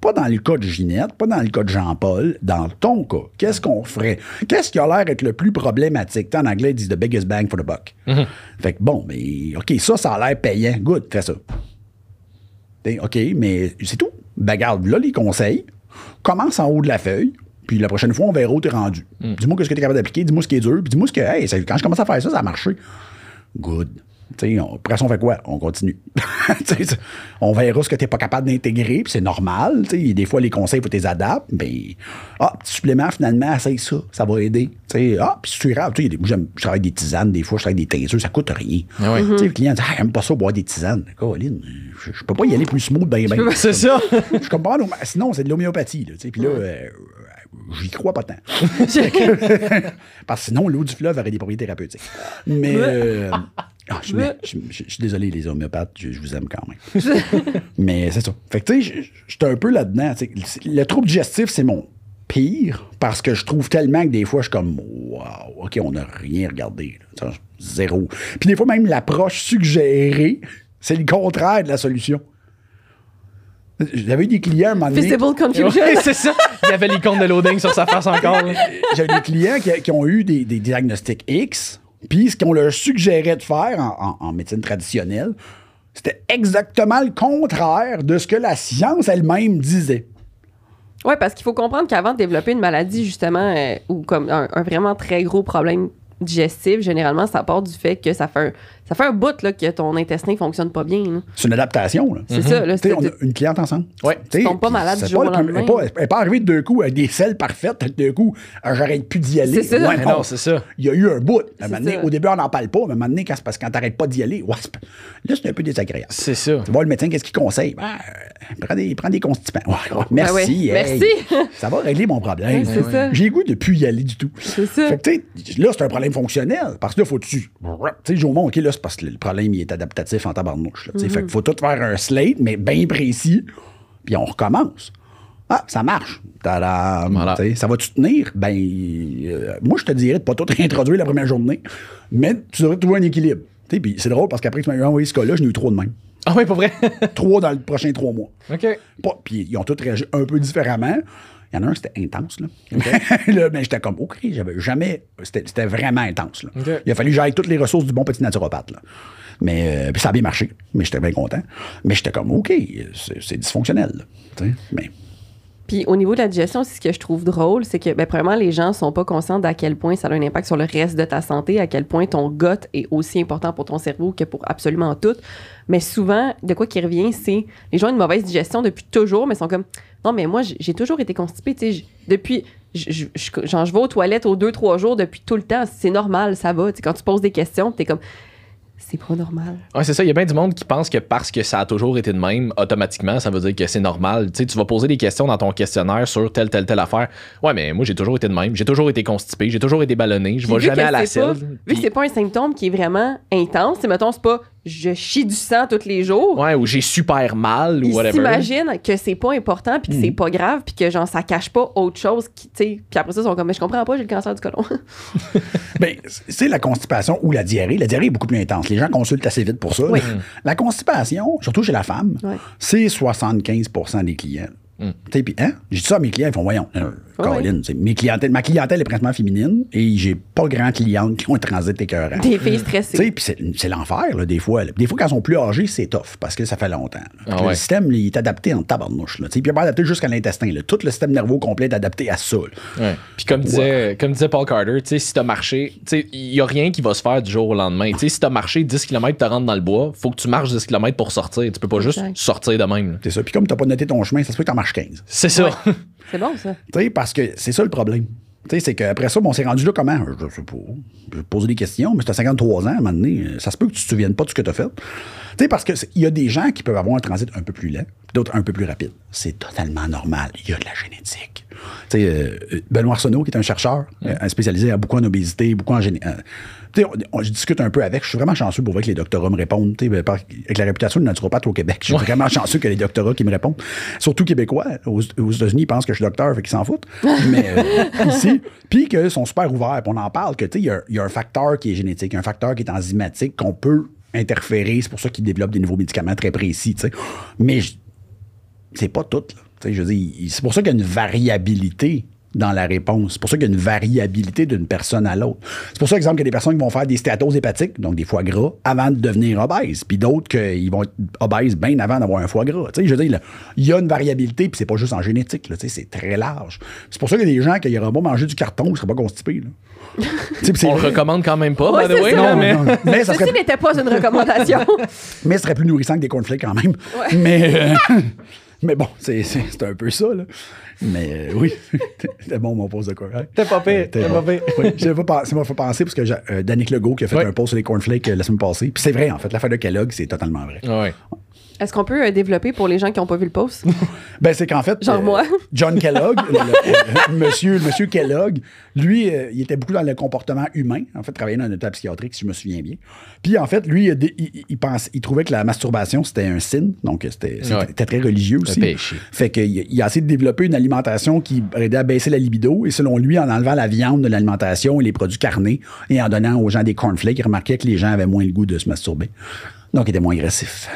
C: Pas dans le cas de Ginette, pas dans le cas de Jean-Paul, dans ton cas. Qu'est-ce qu'on ferait? Qu'est-ce qui a l'air d'être le plus problématique? En anglais, ils disent the biggest bang for the buck. Fait que bon, mais OK, ça, ça a l'air payant. Good, fais ça. OK, mais c'est tout. Ben, garde, là, les conseils. Commence en haut de la feuille. Puis la prochaine fois, on verra où t'es rendu. Dis-moi ce que t'es capable d'appliquer, dis-moi ce qui est dur, puis dis-moi ce que, hey, ça- quand je commence à faire ça, ça a marché. Good. T'sais, on, après ça, on fait quoi? On continue. On verra ce que tu n'es pas capable d'intégrer, puis c'est normal. t'sais. Des fois, les conseils, il faut les adaptes. Mais, ah, petit supplément, finalement, essaye ça. Ça va aider. T'sais, ah, puis si tu es rare, moi, je travaille avec des tisanes, des fois, je travaille avec des taiseux, ça coûte rien.
B: Ah
C: Le client dit, ah, j'aime pas ça, boire des tisanes. Caroline, je, je peux pas y aller plus smooth, ben, ben.
B: C'est ça.
C: Je comprends, sinon, c'est de l'homéopathie. Là, puis là, euh, j'y crois pas tant. Parce que sinon, l'eau du fleuve aurait des propriétés thérapeutiques. Mais. euh, ah, je, me- je- je- je suis désolé, les homéopathes, je, vous aime quand même. Mais c'est ça. Fait que, tu sais, suis un peu là-dedans. Le trouble digestif, c'est mon pire parce que je trouve tellement que des fois, je suis comme, waouh, OK, on n'a rien regardé. là. Zéro. Puis des fois, même l'approche suggérée, c'est le contraire de la solution. J'avais eu des clients à un moment donné.
A: Visible confusion.
B: Ouais, c'est ça. Il y avait l'icône de loading sur sa face encore.
C: J'avais des clients qui, qui ont eu des, des diagnostics X, puis ce qu'on leur suggérait de faire en, en- en médecine traditionnelle, c'était exactement le contraire de ce que la science elle-même disait.
A: Oui, parce qu'il faut comprendre qu'avant de développer une maladie, justement, euh, ou comme un, un vraiment très gros problème digestif, généralement, ça part du fait que ça fait un, ça fait un bout là, que ton intestin fonctionne pas bien. là.
C: C'est une adaptation. là.
A: C'est ça. Là,
C: Tu sais, on a une cliente ensemble.
B: Ouais.
C: Tu
A: tombes pas malade du jour
C: pas
A: au lendemain.
C: Elle n'est pas, arrivée de deux coups avec des selles parfaites, de deux coups, ah, j'arrête plus d'y aller.
A: C'est ça.
B: Mais non, c'est ça.
C: Il y a eu un bout. À un
A: C'est
C: moment donné,
A: ça.
C: au début, on n'en parle pas, mais à un moment donné, quand c'est parce que quand t'arrêtes pas d'y aller, ouais, c'est pas- là, c'est un peu désagréable.
B: C'est ça.
C: Tu vois, le médecin, qu'est-ce qu'il conseille? Ben, euh, prends, des, prends des constipants. Ouais, ouais, merci.
A: Ben ouais,
C: hey.
A: merci.
C: Ça va régler mon problème.
A: Ouais, c'est ça.
C: J'ai le goût de plus y aller du tout.
A: C'est ça.
C: Fait que, tu sais, là, c'est un problème fonctionnel. Parce que là, faut que tu. Tu sais, Jomon, OK, là, c'est parce que le problème, il est adaptatif en tabarnouche. Fait qu'il faut tout faire un slate, mais bien précis. Puis on recommence. Ah, ça marche.
B: Voilà.
C: Ça va-tu tenir? Ben, euh, moi, je te dirais de pas tout réintroduire la première journée, mais tu devrais trouver un équilibre. Puis c'est drôle parce qu'après que tu m'as envoyé ce cas-là, j'en ai eu trois de même.
B: Ah oui, pas vrai?
C: trois dans les prochains trois mois.
B: OK.
C: Puis ils ont tous réagi un peu différemment. Il y en a un, c'était intense. Là. Là, ben, j'étais comme, OK, j'avais jamais. C'était vraiment intense. Là. Il a fallu que j'aille toutes les ressources du bon petit naturopathe. Là. Mais euh, puis ça a bien marché. Mais j'étais bien content. Mais j'étais comme, OK, c'est dysfonctionnel. là. Mais
A: Puis au niveau de la digestion, aussi, ce que je trouve drôle, c'est que, ben, premièrement, les gens sont pas conscients d'à quel point ça a un impact sur le reste de ta santé, à quel point ton gut est aussi important pour ton cerveau que pour absolument tout. Mais souvent, de quoi qui revient, c'est les gens ont une mauvaise digestion depuis toujours, mais sont comme non, mais moi, j'ai toujours été constipée, depuis. Genre, je vais aux toilettes aux deux, trois jours depuis tout le temps. C'est normal, ça va. Tu sais, quand tu poses des questions, t'es comme, c'est pas normal.
B: Ouais, c'est ça. Il y a bien du monde qui pense que parce que ça a toujours été de même, automatiquement, ça veut dire que c'est normal. Tu sais, tu vas poser des questions dans ton questionnaire sur telle, telle, telle affaire. Ouais, mais moi, j'ai toujours été de même. J'ai toujours été constipé. J'ai toujours été ballonné. Je vais jamais à la
A: pas-
B: selle.
A: Vu que c'est pas un symptôme qui est vraiment intense, c'est mettons, c'est pas je chie du sang tous les jours.
B: Ouais, ou j'ai super mal ou
A: Ils
B: whatever.
A: s'imaginent que c'est pas important puis que
C: Mm.
A: c'est pas grave puis que genre ça cache pas autre chose qui tu sais puis après ça ils sont comme mais je comprends pas j'ai le cancer du côlon.
C: Ben, c'est la constipation ou la diarrhée. La diarrhée est beaucoup plus intense. Les gens consultent assez vite pour ça.
A: Oui.
C: La constipation, surtout chez la femme,
A: Ouais.
C: c'est 75% des clients. Tu sais, puis, hein? J'ai dit ça à mes clients, ils font, voyons, euh, C'est mes clientèles, ma clientèle est principalement féminine et j'ai pas grand clientes qui ont un transit écœurant.
A: Des filles
C: Tu sais,
A: stressées.
C: puis c'est c'est l'enfer, là, des fois. là. Des fois, quand elles sont plus âgées, c'est tough, parce que ça fait longtemps.
B: Ah ouais.
C: Le système, il est adapté en tabarnouche. Tu puis il est pas adapté jusqu'à l'intestin. là. Tout le système nerveux complet est adapté à ça.
B: Puis comme disait, comme disait Paul Carter, tu sais, si t'as marché, tu sais, il y a rien qui va se faire du jour au lendemain. Tu sais, si t'as marché 10 km, tu rentres dans le bois, faut que tu marches 10 km pour sortir. Tu peux pas juste
A: Exact.
B: sortir de même. là.
C: C'est ça. Puis comme tu pas noté ton chemin, ça se peut que tu en marches 15.
B: C'est ça.
A: C'est bon ça.
C: Tu sais, parce que c'est ça le problème. Tu sais, c'est qu'après ça, bon, on s'est rendu là comment? Je sais pas. Je poser des questions, mais t'as 53 ans, à un moment donné, euh, ça se peut que tu te souviennes pas de ce que tu as fait. Tu sais, parce qu'il y a des gens qui peuvent avoir un transit un peu plus lent, d'autres un peu plus rapide. C'est totalement normal. Il y a de la génétique. Tu sais, euh, euh, Benoît Arsenault, qui est un chercheur, euh, spécialisé à beaucoup en obésité, beaucoup en géné... euh, tu tu sais, on- je discute un peu avec. Je suis vraiment chanceux pour voir que les doctorats me répondent. tu sais, ben, par- avec la réputation de naturopathe au Québec, je suis vraiment chanceux que les doctorats qui me répondent. Surtout québécois. Aux, aux États-Unis, ils pensent que je suis docteur, fait qu'ils s'en foutent. Mais euh, ici, puis qu'ils sont super ouverts. Puis on en parle que, tu sais, il y a- il y, a un facteur qui est génétique, un facteur qui est enzymatique qu'on peut interférer. C'est pour ça qu'ils développent des nouveaux médicaments très précis, tu sais. Mais c'est pas tout. là. Je veux dire, c'est pour ça qu'il y a une variabilité dans la réponse. C'est pour ça qu'il y a une variabilité d'une personne à l'autre. C'est pour ça, exemple, qu'il y a des personnes qui vont faire des stéatoses hépatiques, donc des foie gras, avant de devenir obèses, puis d'autres qui vont être obèses bien avant d'avoir un foie gras. Tu sais, je veux dire, là, il y a une variabilité, puis c'est pas juste en génétique, là, tu sais, c'est très large. C'est pour ça qu'il y a des gens qui n'auraient pas mangé du carton, ils ne seraient pas constipés. là.
B: On le recommande quand même pas,
A: Ouais,
B: by the
A: c'est
B: way.
A: ça.
B: là,
C: Non,
B: mais...
C: non, mais ça
A: Ceci
C: serait
A: n'était pas une recommandation.
C: mais ce serait plus nourrissant que des cornflakes quand même. Mais, euh, mais bon, c'est, c'est, c'est un peu ça, là. Mais euh, oui, c'était bon mon pause de corn.
B: T'es pas pire, t'es pas pire.
C: Oui, j'avais pas, pensé- ça m'a fait penser parce que j'ai, euh, Danick Legault qui a fait un post sur les cornflakes euh, la semaine passée. Puis c'est vrai, en fait, l'affaire de Kellogg, c'est totalement vrai.
B: Ouais.
A: Est-ce qu'on peut euh, développer pour les gens qui n'ont pas vu le post?
C: Ben, c'est qu'en fait.
A: Genre moi.
C: John Kellogg, le- le- le- monsieur, monsieur Kellogg, lui, euh, il était beaucoup dans le comportement humain. En fait, travaillait dans un hôpital psychiatrique, si je me souviens bien. Puis, en fait, lui, il, pense, il trouvait que la masturbation, c'était un signe. Donc, c'était, c'était
B: Ouais.
C: c'était très religieux aussi.
B: péché.
C: Fait qu'il il a essayé de développer une alimentation qui aidait à baisser la libido. Et selon lui, en enlevant la viande de l'alimentation et les produits carnés et en donnant aux gens des cornflakes, il remarquait que les gens avaient moins le goût de se masturber. Donc, il était moins agressif.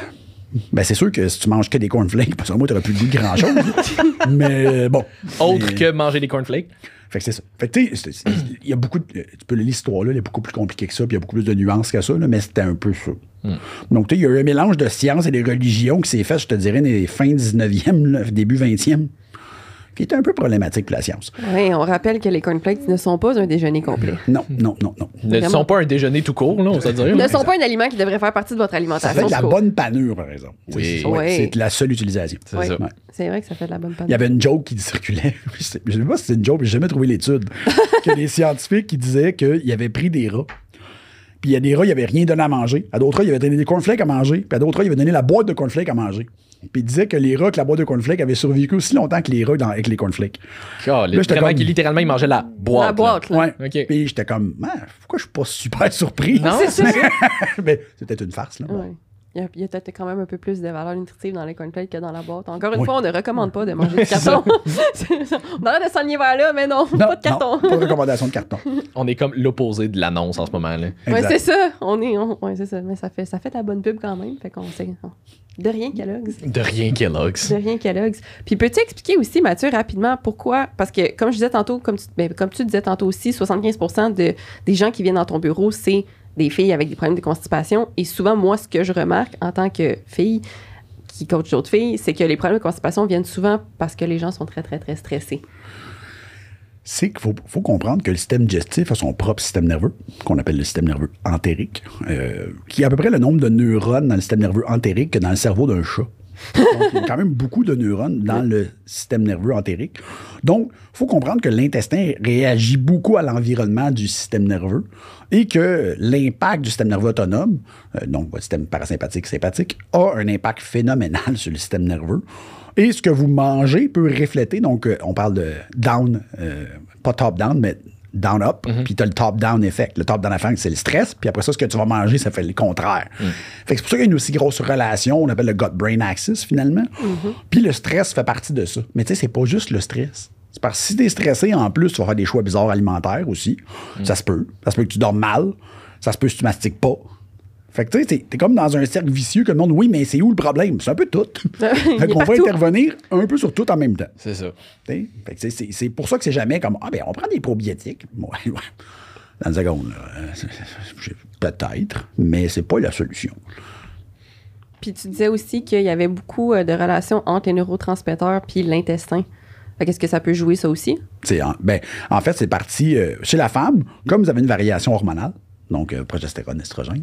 C: Ben, c'est sûr que si tu manges que des cornflakes, parce que moi, t'aurais plus le goût de grand-chose. Mais euh, bon.
B: Autre
C: Mais-
B: que manger des cornflakes.
C: Fait que c'est ça. Fait que tu sais, il y a beaucoup de. Tu peux lire l'histoire, là, elle est beaucoup plus compliquée que ça, puis il y a beaucoup plus de nuances que ça, là, mais c'était un peu ça. Donc, tu sais, il y a eu un mélange de science et de religion qui s'est fait, je te dirais, dans les fins 19e, là, début 20e, qui était un peu problématique pour la science.
A: Oui, on rappelle que les cornflakes ne sont pas un déjeuner complet.
C: Non, non, non, non.
B: Ne
A: Vraiment.
B: sont pas un déjeuner tout court, là, on dire.
A: Ne sont pas un aliment qui devrait faire partie de votre
C: Ça
A: alimentation.
C: fait de la bonne panure, par exemple.
B: Oui.
C: C'est- ouais,
A: Oui.
C: C'est la seule utilisation.
B: C'est
A: Oui.
B: ça.
C: Ouais.
A: C'est vrai que ça fait de la bonne panne.
C: Il y avait une joke qui circulait. Je sais je sais pas si c'est une joke, mais j'ai jamais trouvé l'étude. que les scientifiques qui disaient qu'ils avaient pris des rats. Puis il y a des rats, ils n'avaient rien donné à manger. À d'autres rats, ils avaient donné des cornflakes à manger. Puis à d'autres rats, ils avaient donné la boîte de cornflakes à manger. Puis ils disaient que les rats avec la boîte de cornflakes avaient survécu aussi longtemps que les rats dans- avec les cornflakes.
B: Caliste.
C: Là, j'étais
B: Vraiment
C: comme-
B: qu'il- littéralement, il mangeait la boîte.
A: La boîte, là.
C: Ouais.
B: OK.
C: Puis j'étais comme, Man, pourquoi je suis pas super surpris?
B: Non,
A: C'est ça.
C: mais c'était une farce, là.
A: Ouais. Il y a, peut-être quand même un peu plus de valeur nutritive dans les cornflakes que dans la boîte. Encore une
C: Oui.
A: fois, on ne recommande pas de manger du carton. On a l'air de s'enligner vers là, mais non,
C: Non,
A: pas de carton.
C: non, pas de recommandation de carton.
B: On est comme l'opposé de l'annonce en ce moment. là.
A: Ouais,
C: Exact.
A: c'est ça. On est, on- ouais, c'est ça. Mais ça fait, ça fait de la bonne pub quand même. Fait qu'on sait. De rien, Kellogg's.
B: De rien Kellogg's.
A: De rien, Kellogg's. Puis peux-tu expliquer aussi, Mathieu, rapidement, pourquoi? Parce que, comme je disais tantôt, comme tu, ben, comme tu disais tantôt aussi, 75 de, des gens qui viennent dans ton bureau, c'est des filles avec des problèmes de constipation. Et souvent, moi, ce que je remarque en tant que fille qui coach d'autres filles, c'est que les problèmes de constipation viennent souvent parce que les gens sont très, très, très stressés.
C: c'est qu'il faut, comprendre que le système digestif a son propre système nerveux, qu'on appelle le système nerveux entérique, euh, qui a à peu près le nombre de neurones dans le système nerveux entérique que dans le cerveau d'un chat. Donc, il y a quand même beaucoup de neurones dans le système nerveux entérique. Donc, il faut comprendre que l'intestin réagit beaucoup à l'environnement du système nerveux et que l'impact du système nerveux autonome, euh, donc votre système parasympathique, sympathique, a un impact phénoménal sur le système nerveux. Et ce que vous mangez peut refléter, donc euh, on parle de down, euh, pas top-down, mais down-up, puis tu as le top-down effect. Le top-down effect, c'est le stress, puis après ça, ce que tu vas manger, ça fait le contraire. Fait que c'est pour ça qu'il y a une aussi grosse relation, on appelle le gut-brain axis, finalement. Puis le stress fait partie de ça. Mais tu sais, c'est pas juste le stress. C'est parce que si t'es stressé, en plus, tu vas faire des choix bizarres alimentaires aussi. Ça se peut. Ça se peut que tu dors mal. Ça se peut que tu mastiques pas. Fait que tu sais, t'es- comme dans un cercle vicieux que le monde, oui, mais c'est où le problème? C'est un peu tout.
A: Il
C: fait qu'on va intervenir un peu sur tout en même temps.
B: C'est ça.
C: Fait que c'est- pour ça que c'est jamais comme Ah, ben, on prend des probiotiques. Ouais, ouais. Dans une seconde, là. Euh, Peut-être, mais c'est pas la solution.
A: Puis tu disais aussi qu'il y avait beaucoup euh, de relations entre les neurotransmetteurs puis l'intestin. Fait qu'est-ce que ça peut jouer, ça aussi?
C: C'est en, ben, en fait, c'est parti euh, chez la femme, comme vous avez une variation hormonale, donc euh, progestérone, estrogène,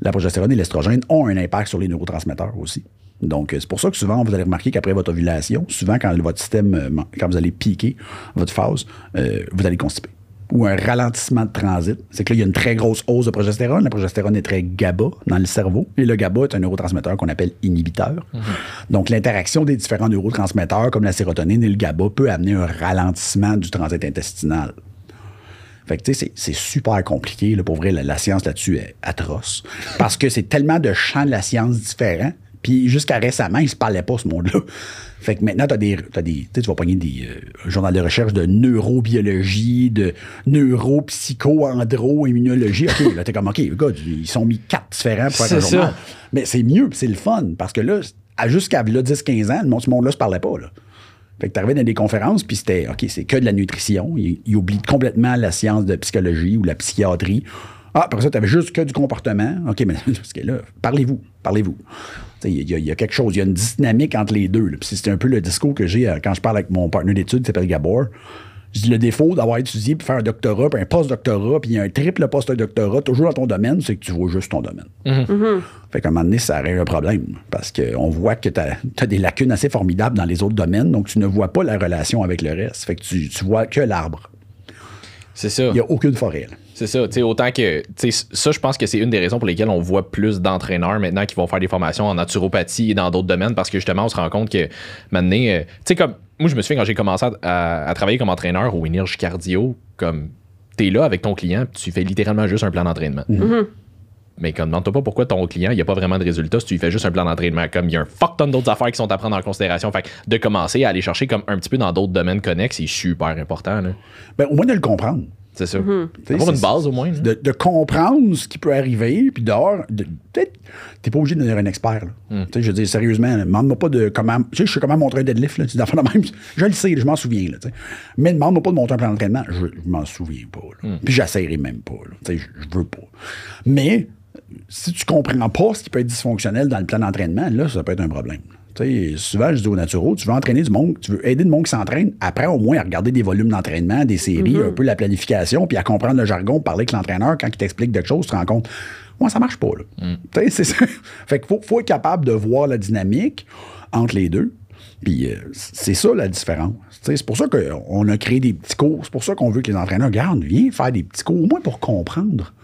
C: la progestérone et l'estrogène ont un impact sur les neurotransmetteurs aussi. Donc, euh, c'est pour ça que souvent, vous allez remarquer qu'après votre ovulation, souvent, quand votre système, euh, quand vous allez piquer votre phase, euh, vous allez constiper. Ou un ralentissement de transit. C'est que là, il y a une très grosse hausse de progestérone. La progestérone est très GABA dans le cerveau. Et le GABA est un neurotransmetteur qu'on appelle inhibiteur. Donc, l'interaction des différents neurotransmetteurs, comme la sérotonine et le GABA, peut amener un ralentissement du transit intestinal. Fait que, tu sais, c'est- super compliqué. Là, pour vrai, la, la science là-dessus est atroce. Parce que c'est tellement de champs de la science différents. Puis jusqu'à récemment, ils se parlaient pas, ce monde-là. Fait que maintenant, t'as des, t'as des, tu vas pogner des euh, journaux de recherche de neurobiologie, de neuropsycho-andro-immunologie. OK, là, t'es comme, OK, gars, ils sont mis quatre différents pour faire un journal.
B: ça.
C: Mais c'est mieux, c'est le fun. Parce que là, jusqu'à là, 10-15 ans, ce monde-là se parlait pas, là. Fait que t'arrivais dans des conférences, puis c'était, OK, c'est que de la nutrition. Ils, ils oublient complètement la science de psychologie ou la psychiatrie. Ah, après ça, t'avais juste que du comportement. OK, mais parce que là, parlez-vous, parlez-vous. Il y, a- il quelque chose, il y a une dynamique entre les deux. Puis c'est un peu le discours que j'ai euh, quand je parle avec mon partenaire d'études s'appelle Gabor. Je dis le défaut d'avoir étudié puis faire un doctorat, puis un post-doctorat, puis un triple post-doctorat, toujours dans ton domaine, c'est que tu vois juste ton domaine. Fait qu'à un moment donné, ça règle un problème. Parce qu'on voit que tu as, des lacunes assez formidables dans les autres domaines, donc tu ne vois pas la relation avec le reste. Fait que tu, tu vois que l'arbre.
B: C'est ça.
C: Il n'y a aucune forêt.
B: C'est ça, tu sais, autant que, tu sais, ça, je pense que c'est une des raisons pour lesquelles on voit plus d'entraîneurs maintenant qui vont faire des formations en naturopathie et dans d'autres domaines parce que justement, on se rend compte que maintenant, euh, tu sais, comme, moi, je me souviens quand j'ai commencé à, à- à travailler comme entraîneur au Energy Cardio, comme, t'es là avec ton client, tu fais littéralement juste un plan d'entraînement. Mais comme, demande-toi pas pourquoi ton client, il n'y a pas vraiment de résultat si tu lui fais juste un plan d'entraînement. Comme, il y a un fuck ton d'autres affaires qui sont à prendre en considération. Fait que de commencer à aller chercher comme un petit peu dans d'autres domaines connexes, c'est super important, là.
C: Ben, au moins de le comprendre.
B: C'est ça.
C: T'sais,
B: Avoir une base au moins.
C: De, de comprendre ce qui peut arriver, puis dehors, de- peut-être, t'es pas obligé de devenir un expert. là.
B: Hmm.
C: Tu sais, Je veux dire, sérieusement, demande-moi pas de comment. Tu sais, je sais comment montrer un deadlift, là, de même. Je le sais, je m'en souviens, là. Mais demande-moi pas de monter un plan d'entraînement, je, je m'en souviens pas.
B: Hmm.
C: Puis j'essaierai même pas. là. Tu sais, Je, je veux pas. Mais si tu comprends pas ce qui peut être dysfonctionnel dans le plan d'entraînement, là, ça peut être un problème. Sais, souvent, je dis aux naturaux, tu veux entraîner du monde, tu veux aider du monde qui s'entraîne, apprends au moins à regarder des volumes d'entraînement, des séries, un peu la planification, puis à comprendre le jargon, parler avec l'entraîneur, quand il t'explique quelque chose, tu te rends compte, moi, ça marche pas, là. Tu sais, c'est ça. fait qu'il faut, faut être capable de voir la dynamique entre les deux. Puis euh, c'est ça la différence. Tu sais, C'est pour ça qu'on a créé des petits cours. C'est pour ça qu'on veut que les entraîneurs, regarde, viens faire des petits cours, au moins pour comprendre.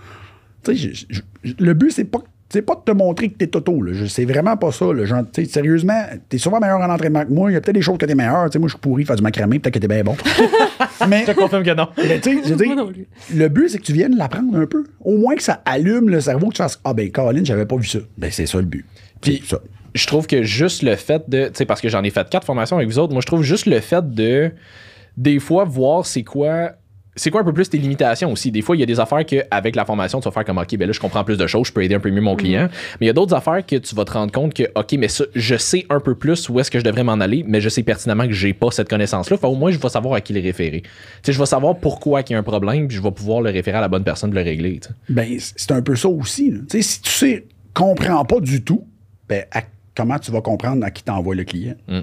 C: Tu sais, je- je- le but, c'est pas, c'est pas de te montrer que t'es toto. Là. C'est vraiment pas ça. Là. Genre, sais, sérieusement, t'es souvent meilleur en entraînement que moi. Il y a peut-être des choses que t'es meilleur. Tu sais, moi, je suis pourri, faire du macramé, peut-être que t'es bien bon. Mais,
B: Je te confirme que non.
C: mais tu sais, je
A: non plus.
C: le but, c'est que tu viennes l'apprendre un peu. Au moins que ça allume le cerveau, que tu fasses Ah, ben, Caroline, j'avais pas vu ça. Ben, c'est ça le but.
B: Puis-
C: ça.
B: je trouve que juste le fait de. Tu sais, parce que j'en ai fait quatre formations avec vous autres, moi, je trouve juste le fait de. Des fois, voir c'est quoi. C'est quoi un peu plus tes limitations aussi? Des fois, il y a des affaires qu'avec la formation, tu vas faire comme OK, ben là, je comprends plus de choses, je peux aider un peu mieux mon client. Mais il y a d'autres affaires que tu vas te rendre compte que OK, mais ça, je sais un peu plus où est-ce que je devrais m'en aller, mais je sais pertinemment que j'ai pas cette connaissance-là. Fait au moins, je vais savoir à qui le référer. Tu sais, je vais savoir pourquoi il y a un problème, puis je vais pouvoir le référer à la bonne personne de le régler.
C: Ben, c'est un peu ça aussi. là. Tu sais, si tu sais, comprends pas du tout, ben, à- comment tu vas comprendre à qui t'envoie le client? Tu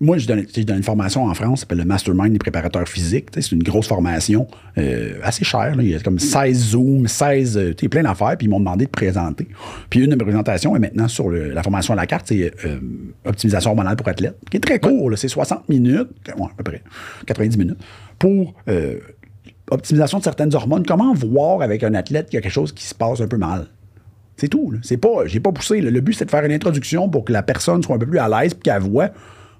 C: moi, je donne, une formation en France, ça s'appelle le Mastermind des préparateurs physiques. C'est une grosse formation euh, assez chère. là. Il y a comme 16 Zooms, 16, euh, plein d'affaires, puis ils m'ont demandé de présenter. Puis une de mes présentations est maintenant sur le- la formation à la carte, c'est euh, optimisation hormonale pour athlètes, qui est très court. C'est 60 minutes, ouais, à peu près, 90 minutes, pour euh, optimisation de certaines hormones. Comment voir avec un athlète qu'il y a quelque chose qui se passe un peu mal? C'est tout. C'est pas, j'ai pas poussé. là. Le but, c'est de faire une introduction pour que la personne soit un peu plus à l'aise puis qu'elle voit,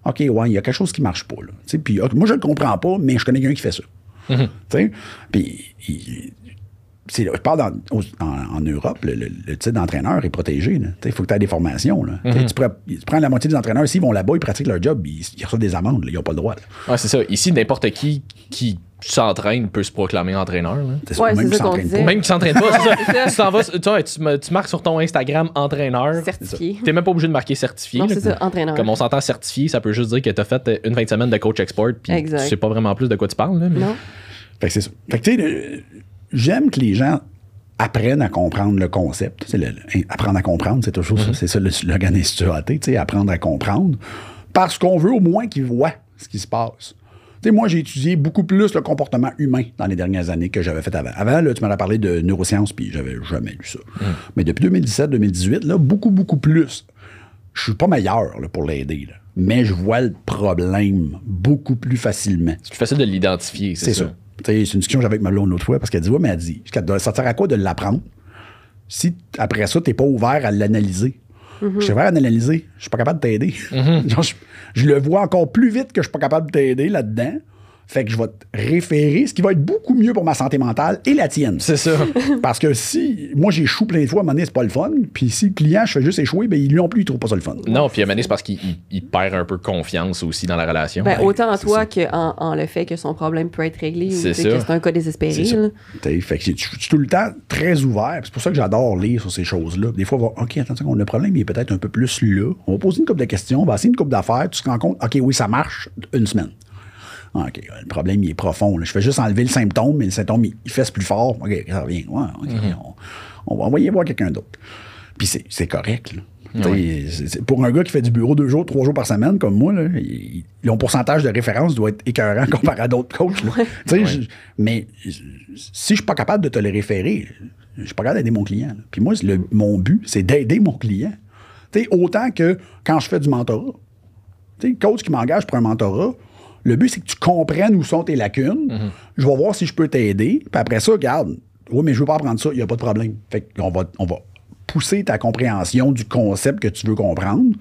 C: OK, ouais, il y a quelque chose qui marche pas. Là. Puis moi, je le comprends pas, mais je connais quelqu'un qui fait ça. Sais? Puis, il- c'est- je parle dans- en, en Europe, le, le- le titre d'entraîneur est protégé. Il faut que tu aies des formations. Là. Tu sais, Tu, prends la moitié des entraîneurs, s'ils vont là-bas, ils pratiquent leur job, ils, ils reçoivent des amendes. là. Ils n'ont pas le droit.
B: Ouais, c'est ça. Ici, n'importe qui qui s'entraîne peut se proclamer entraîneur. là.
A: Ouais,
C: même s'entraînent
A: disait.
C: pas.
B: Même qui s'entraîne pas, c'est ça. tu vas, tu, tu, tu marques sur ton Instagram entraîneur.
A: Certifié.
B: T'es même pas obligé de marquer certifié.
A: Non,
B: là.
A: c'est ça, entraîneur.
B: Comme on s'entend certifié, ça peut juste dire que t'as fait une fin de semaine de coach export, puis
A: Exact.
B: tu sais pas vraiment plus de quoi tu parles. là, mais-
A: Non?
C: Fait que c'est ça. Fait que, tu sais, j'aime que les gens apprennent à comprendre le concept. Tu sais, le- le- apprendre à comprendre, c'est toujours ça. C'est ça le slogan Institut AT, tu sais, apprendre à comprendre. Parce qu'on veut au moins qu'ils voient ce qui se passe. Moi, j'ai étudié beaucoup plus le comportement humain dans les dernières années que j'avais fait avant. Avant, là, tu m'avais parlé de neurosciences, puis j'avais jamais lu ça. Mais depuis 2017-2018, là, beaucoup, beaucoup plus. Je suis pas meilleur là, pour l'aider, mais je vois le problème beaucoup plus facilement.
B: C'est plus facile de l'identifier, c'est ça.
C: ça. C'est une discussion que j'avais avec ma blonde l'autre fois parce qu'elle dit Ouais, mais elle dit Ça sert à quoi de l'apprendre? Si après ça, tu n'es pas ouvert à l'analyser Je suis ouvert à l'analyser. Je suis pas capable de t'aider. Genre, je, je le vois encore plus vite que je suis pas capable de t'aider là-dedans. Fait que je vais te référer, ce qui va être beaucoup mieux pour ma santé mentale et la tienne.
B: C'est ça.
C: Parce que si, moi, j'échoue plein de fois, à un moment donné, c'est pas le fun. Puis si le client, je fais juste échouer, ben, lui non plus, il trouve pas ça le fun.
B: non, puis à un moment donné, c'est parce qu'il il- il perd un peu confiance aussi dans la relation.
A: Ben, autant en toi qu'en en le fait que son problème peut être réglé ou
B: C'est
A: que c'est un cas désespéré.
C: Fait que je je suis tout le temps très ouvert. C'est pour ça que j'adore lire sur ces choses-là. Des fois, on va, OK, attention, le problème il est peut-être un peu plus là. On va poser une couple de questions, on va essayer une couple d'affaires. Tu te rends compte, OK, oui, ça marche une semaine. Ah, OK, le problème, il est profond. là. Je fais juste enlever le symptôme, mais le symptôme, il, il fesse plus fort. OK, ça revient. Ouais, OK, on, on va envoyer voir quelqu'un d'autre. Puis c'est correct. là. T'sais, c'est- Pour un gars qui fait du bureau deux jours, trois jours par semaine, comme moi, là, il- son pourcentage de référence doit être écœurant comparé à d'autres coachs. là. T'sais, je- mais si je suis pas capable de te le référer, je suis pas capable d'aider mon client. là. Puis moi, le- mon but, c'est d'aider mon client. T'sais, autant que quand je fais du mentorat. Tu sais, le coach qui m'engage pour un mentorat, le but, c'est que tu comprennes où sont tes lacunes. Je vais voir si je peux t'aider. Puis après ça, regarde, oui, mais je veux pas apprendre ça, il n'y a pas de problème. Fait qu'on va, on va pousser ta compréhension du concept que tu veux comprendre.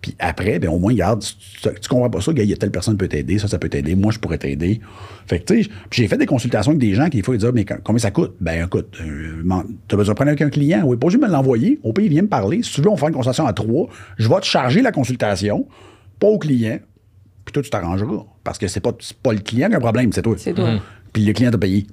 C: Puis après, ben, au moins, regarde, si tu, tu comprends pas ça, il y a telle personne qui peut t'aider, ça, ça peut t'aider, moi, je pourrais t'aider. Fait que, tu sais, j'ai fait des consultations avec des gens qui, des fois, ils disent, mais com- combien ça coûte? Ben, écoute, euh, t'as besoin de prendre avec un client? Oui, pas juste me l'envoyer. Au pays, il vient me parler. Si tu veux, on fait une consultation à trois. Je vais te charger la consultation, pas au client. Puis toi, tu t'arrangeras. Parce que c'est pas, c'est pas le client qui a un problème, c'est toi.
A: C'est toi.
C: Puis le client t'a payé.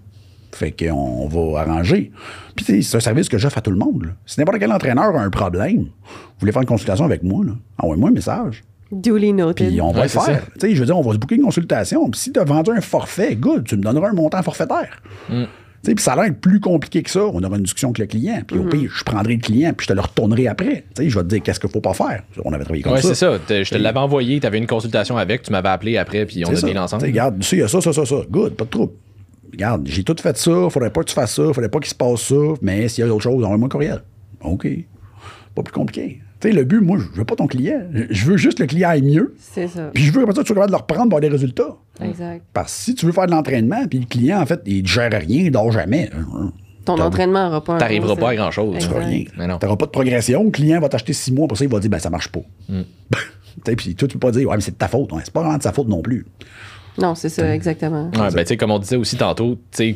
C: Fait qu'on va arranger. Puis c'est un service que j'offre à tout le monde. là. Si n'importe quel entraîneur a un problème, vous voulez faire une consultation avec moi, là, envoyez-moi un message.
A: Duly noted.
C: Puis on va
B: Ouais,
C: le faire.
B: ça.
C: Tu sais, je veux dire, on va se booker une consultation. Puis si tu as vendu un forfait, good, tu me donneras un montant forfaitaire.
B: Mm.
C: Puis ça a l'air plus compliqué que ça. On aura une discussion avec le client. Puis au pire, je prendrai le client, puis je te le retournerai après. Je vais te dire qu'est-ce qu'il faut pas faire. On avait travaillé comme
B: Ouais,
C: ça.
B: c'est ça. Je te l'avais envoyé, tu avais une consultation avec, tu m'avais appelé après, puis on a
C: ça.
B: bien ensemble.
C: Tu sais, Regarde, tu sais, il y a ça, ça, ça, ça. Good, pas de trouble. Regarde, j'ai tout fait ça, faudrait pas que tu fasses ça, faudrait pas qu'il se passe ça, mais s'il y a d'autres choses, envoie-moi un courriel. OK. Pas plus compliqué. Tu sais, le but, moi, je veux pas ton client. Je veux juste que le client aille mieux.
A: C'est ça.
C: Puis je veux après ça, que tu sois capable de le reprendre pour avoir des résultats.
A: Exact.
C: Parce que si tu veux faire de l'entraînement, puis le client, en fait, il ne gère rien, il dort jamais.
A: Ton entraînement n'aura pas un
B: T'arriveras pas à grand-chose.
C: Tu rien. N'auras pas de progression. Le client va t'acheter six mois, pour ça, il va dire, ben ça marche pas.
B: Mm.
C: Tu sais, Puis toi, tu peux pas dire, ouais, mais c'est de ta faute. Ouais, c'est pas vraiment de sa faute non plus.
A: Non, c'est ça, exactement.
B: Ouais, ben, tu sais, comme on disait aussi tantôt, tu sais,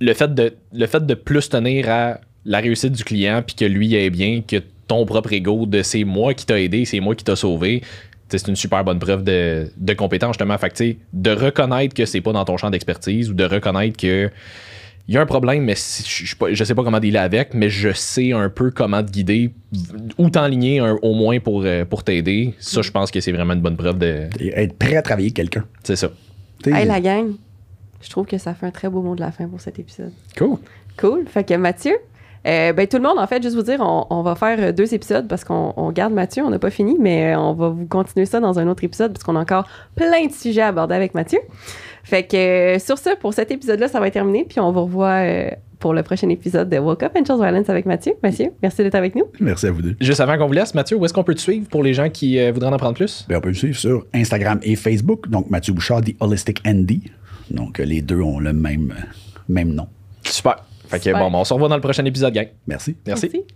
B: le fait de, le fait de plus tenir à la réussite du client puis que lui aille bien que ton propre ego de c'est moi qui t'a aidé, c'est moi qui t'a sauvé, c'est une super bonne preuve de, de compétence, justement. Fait que, tu sais, de reconnaître que c'est pas dans ton champ d'expertise ou de reconnaître que il y a un problème, mais si- je, je, sais pas- comment dealer avec, mais je sais un peu comment te guider ou t'enligner au moins pour, euh, pour t'aider. Ça, je pense que c'est vraiment une bonne preuve de.
C: Et être prêt à travailler avec quelqu'un.
B: C'est ça.
A: Hey, la gang, je trouve que ça fait un très beau mot de la fin pour cet épisode.
B: Cool.
A: Cool. Fait que Mathieu, euh, ben, tout le monde, en fait, juste vous dire, on, on va faire euh, deux épisodes parce qu'on on garde Mathieu, on n'a pas fini, mais euh, on va vous continuer ça dans un autre épisode parce qu'on a encore plein de sujets à aborder avec Mathieu. Fait que euh, sur ce, pour cet épisode-là, ça va être terminé, puis on vous revoit euh, pour le prochain épisode de Woke Up and Chose Violence avec Mathieu. Mathieu, merci d'être avec nous.
C: Merci à vous deux.
B: Juste avant qu'on vous laisse, Mathieu, où est-ce qu'on peut te suivre pour les gens qui euh, voudraient en apprendre plus?
C: Ben, on peut me suivre sur Instagram et Facebook. Donc, Mathieu Bouchard, The Holistic Andy. Donc, les deux ont le même, même nom.
B: Super. Fait que bon, ben, on se revoit dans le prochain épisode, gang.
C: Merci.
B: Merci.
A: merci.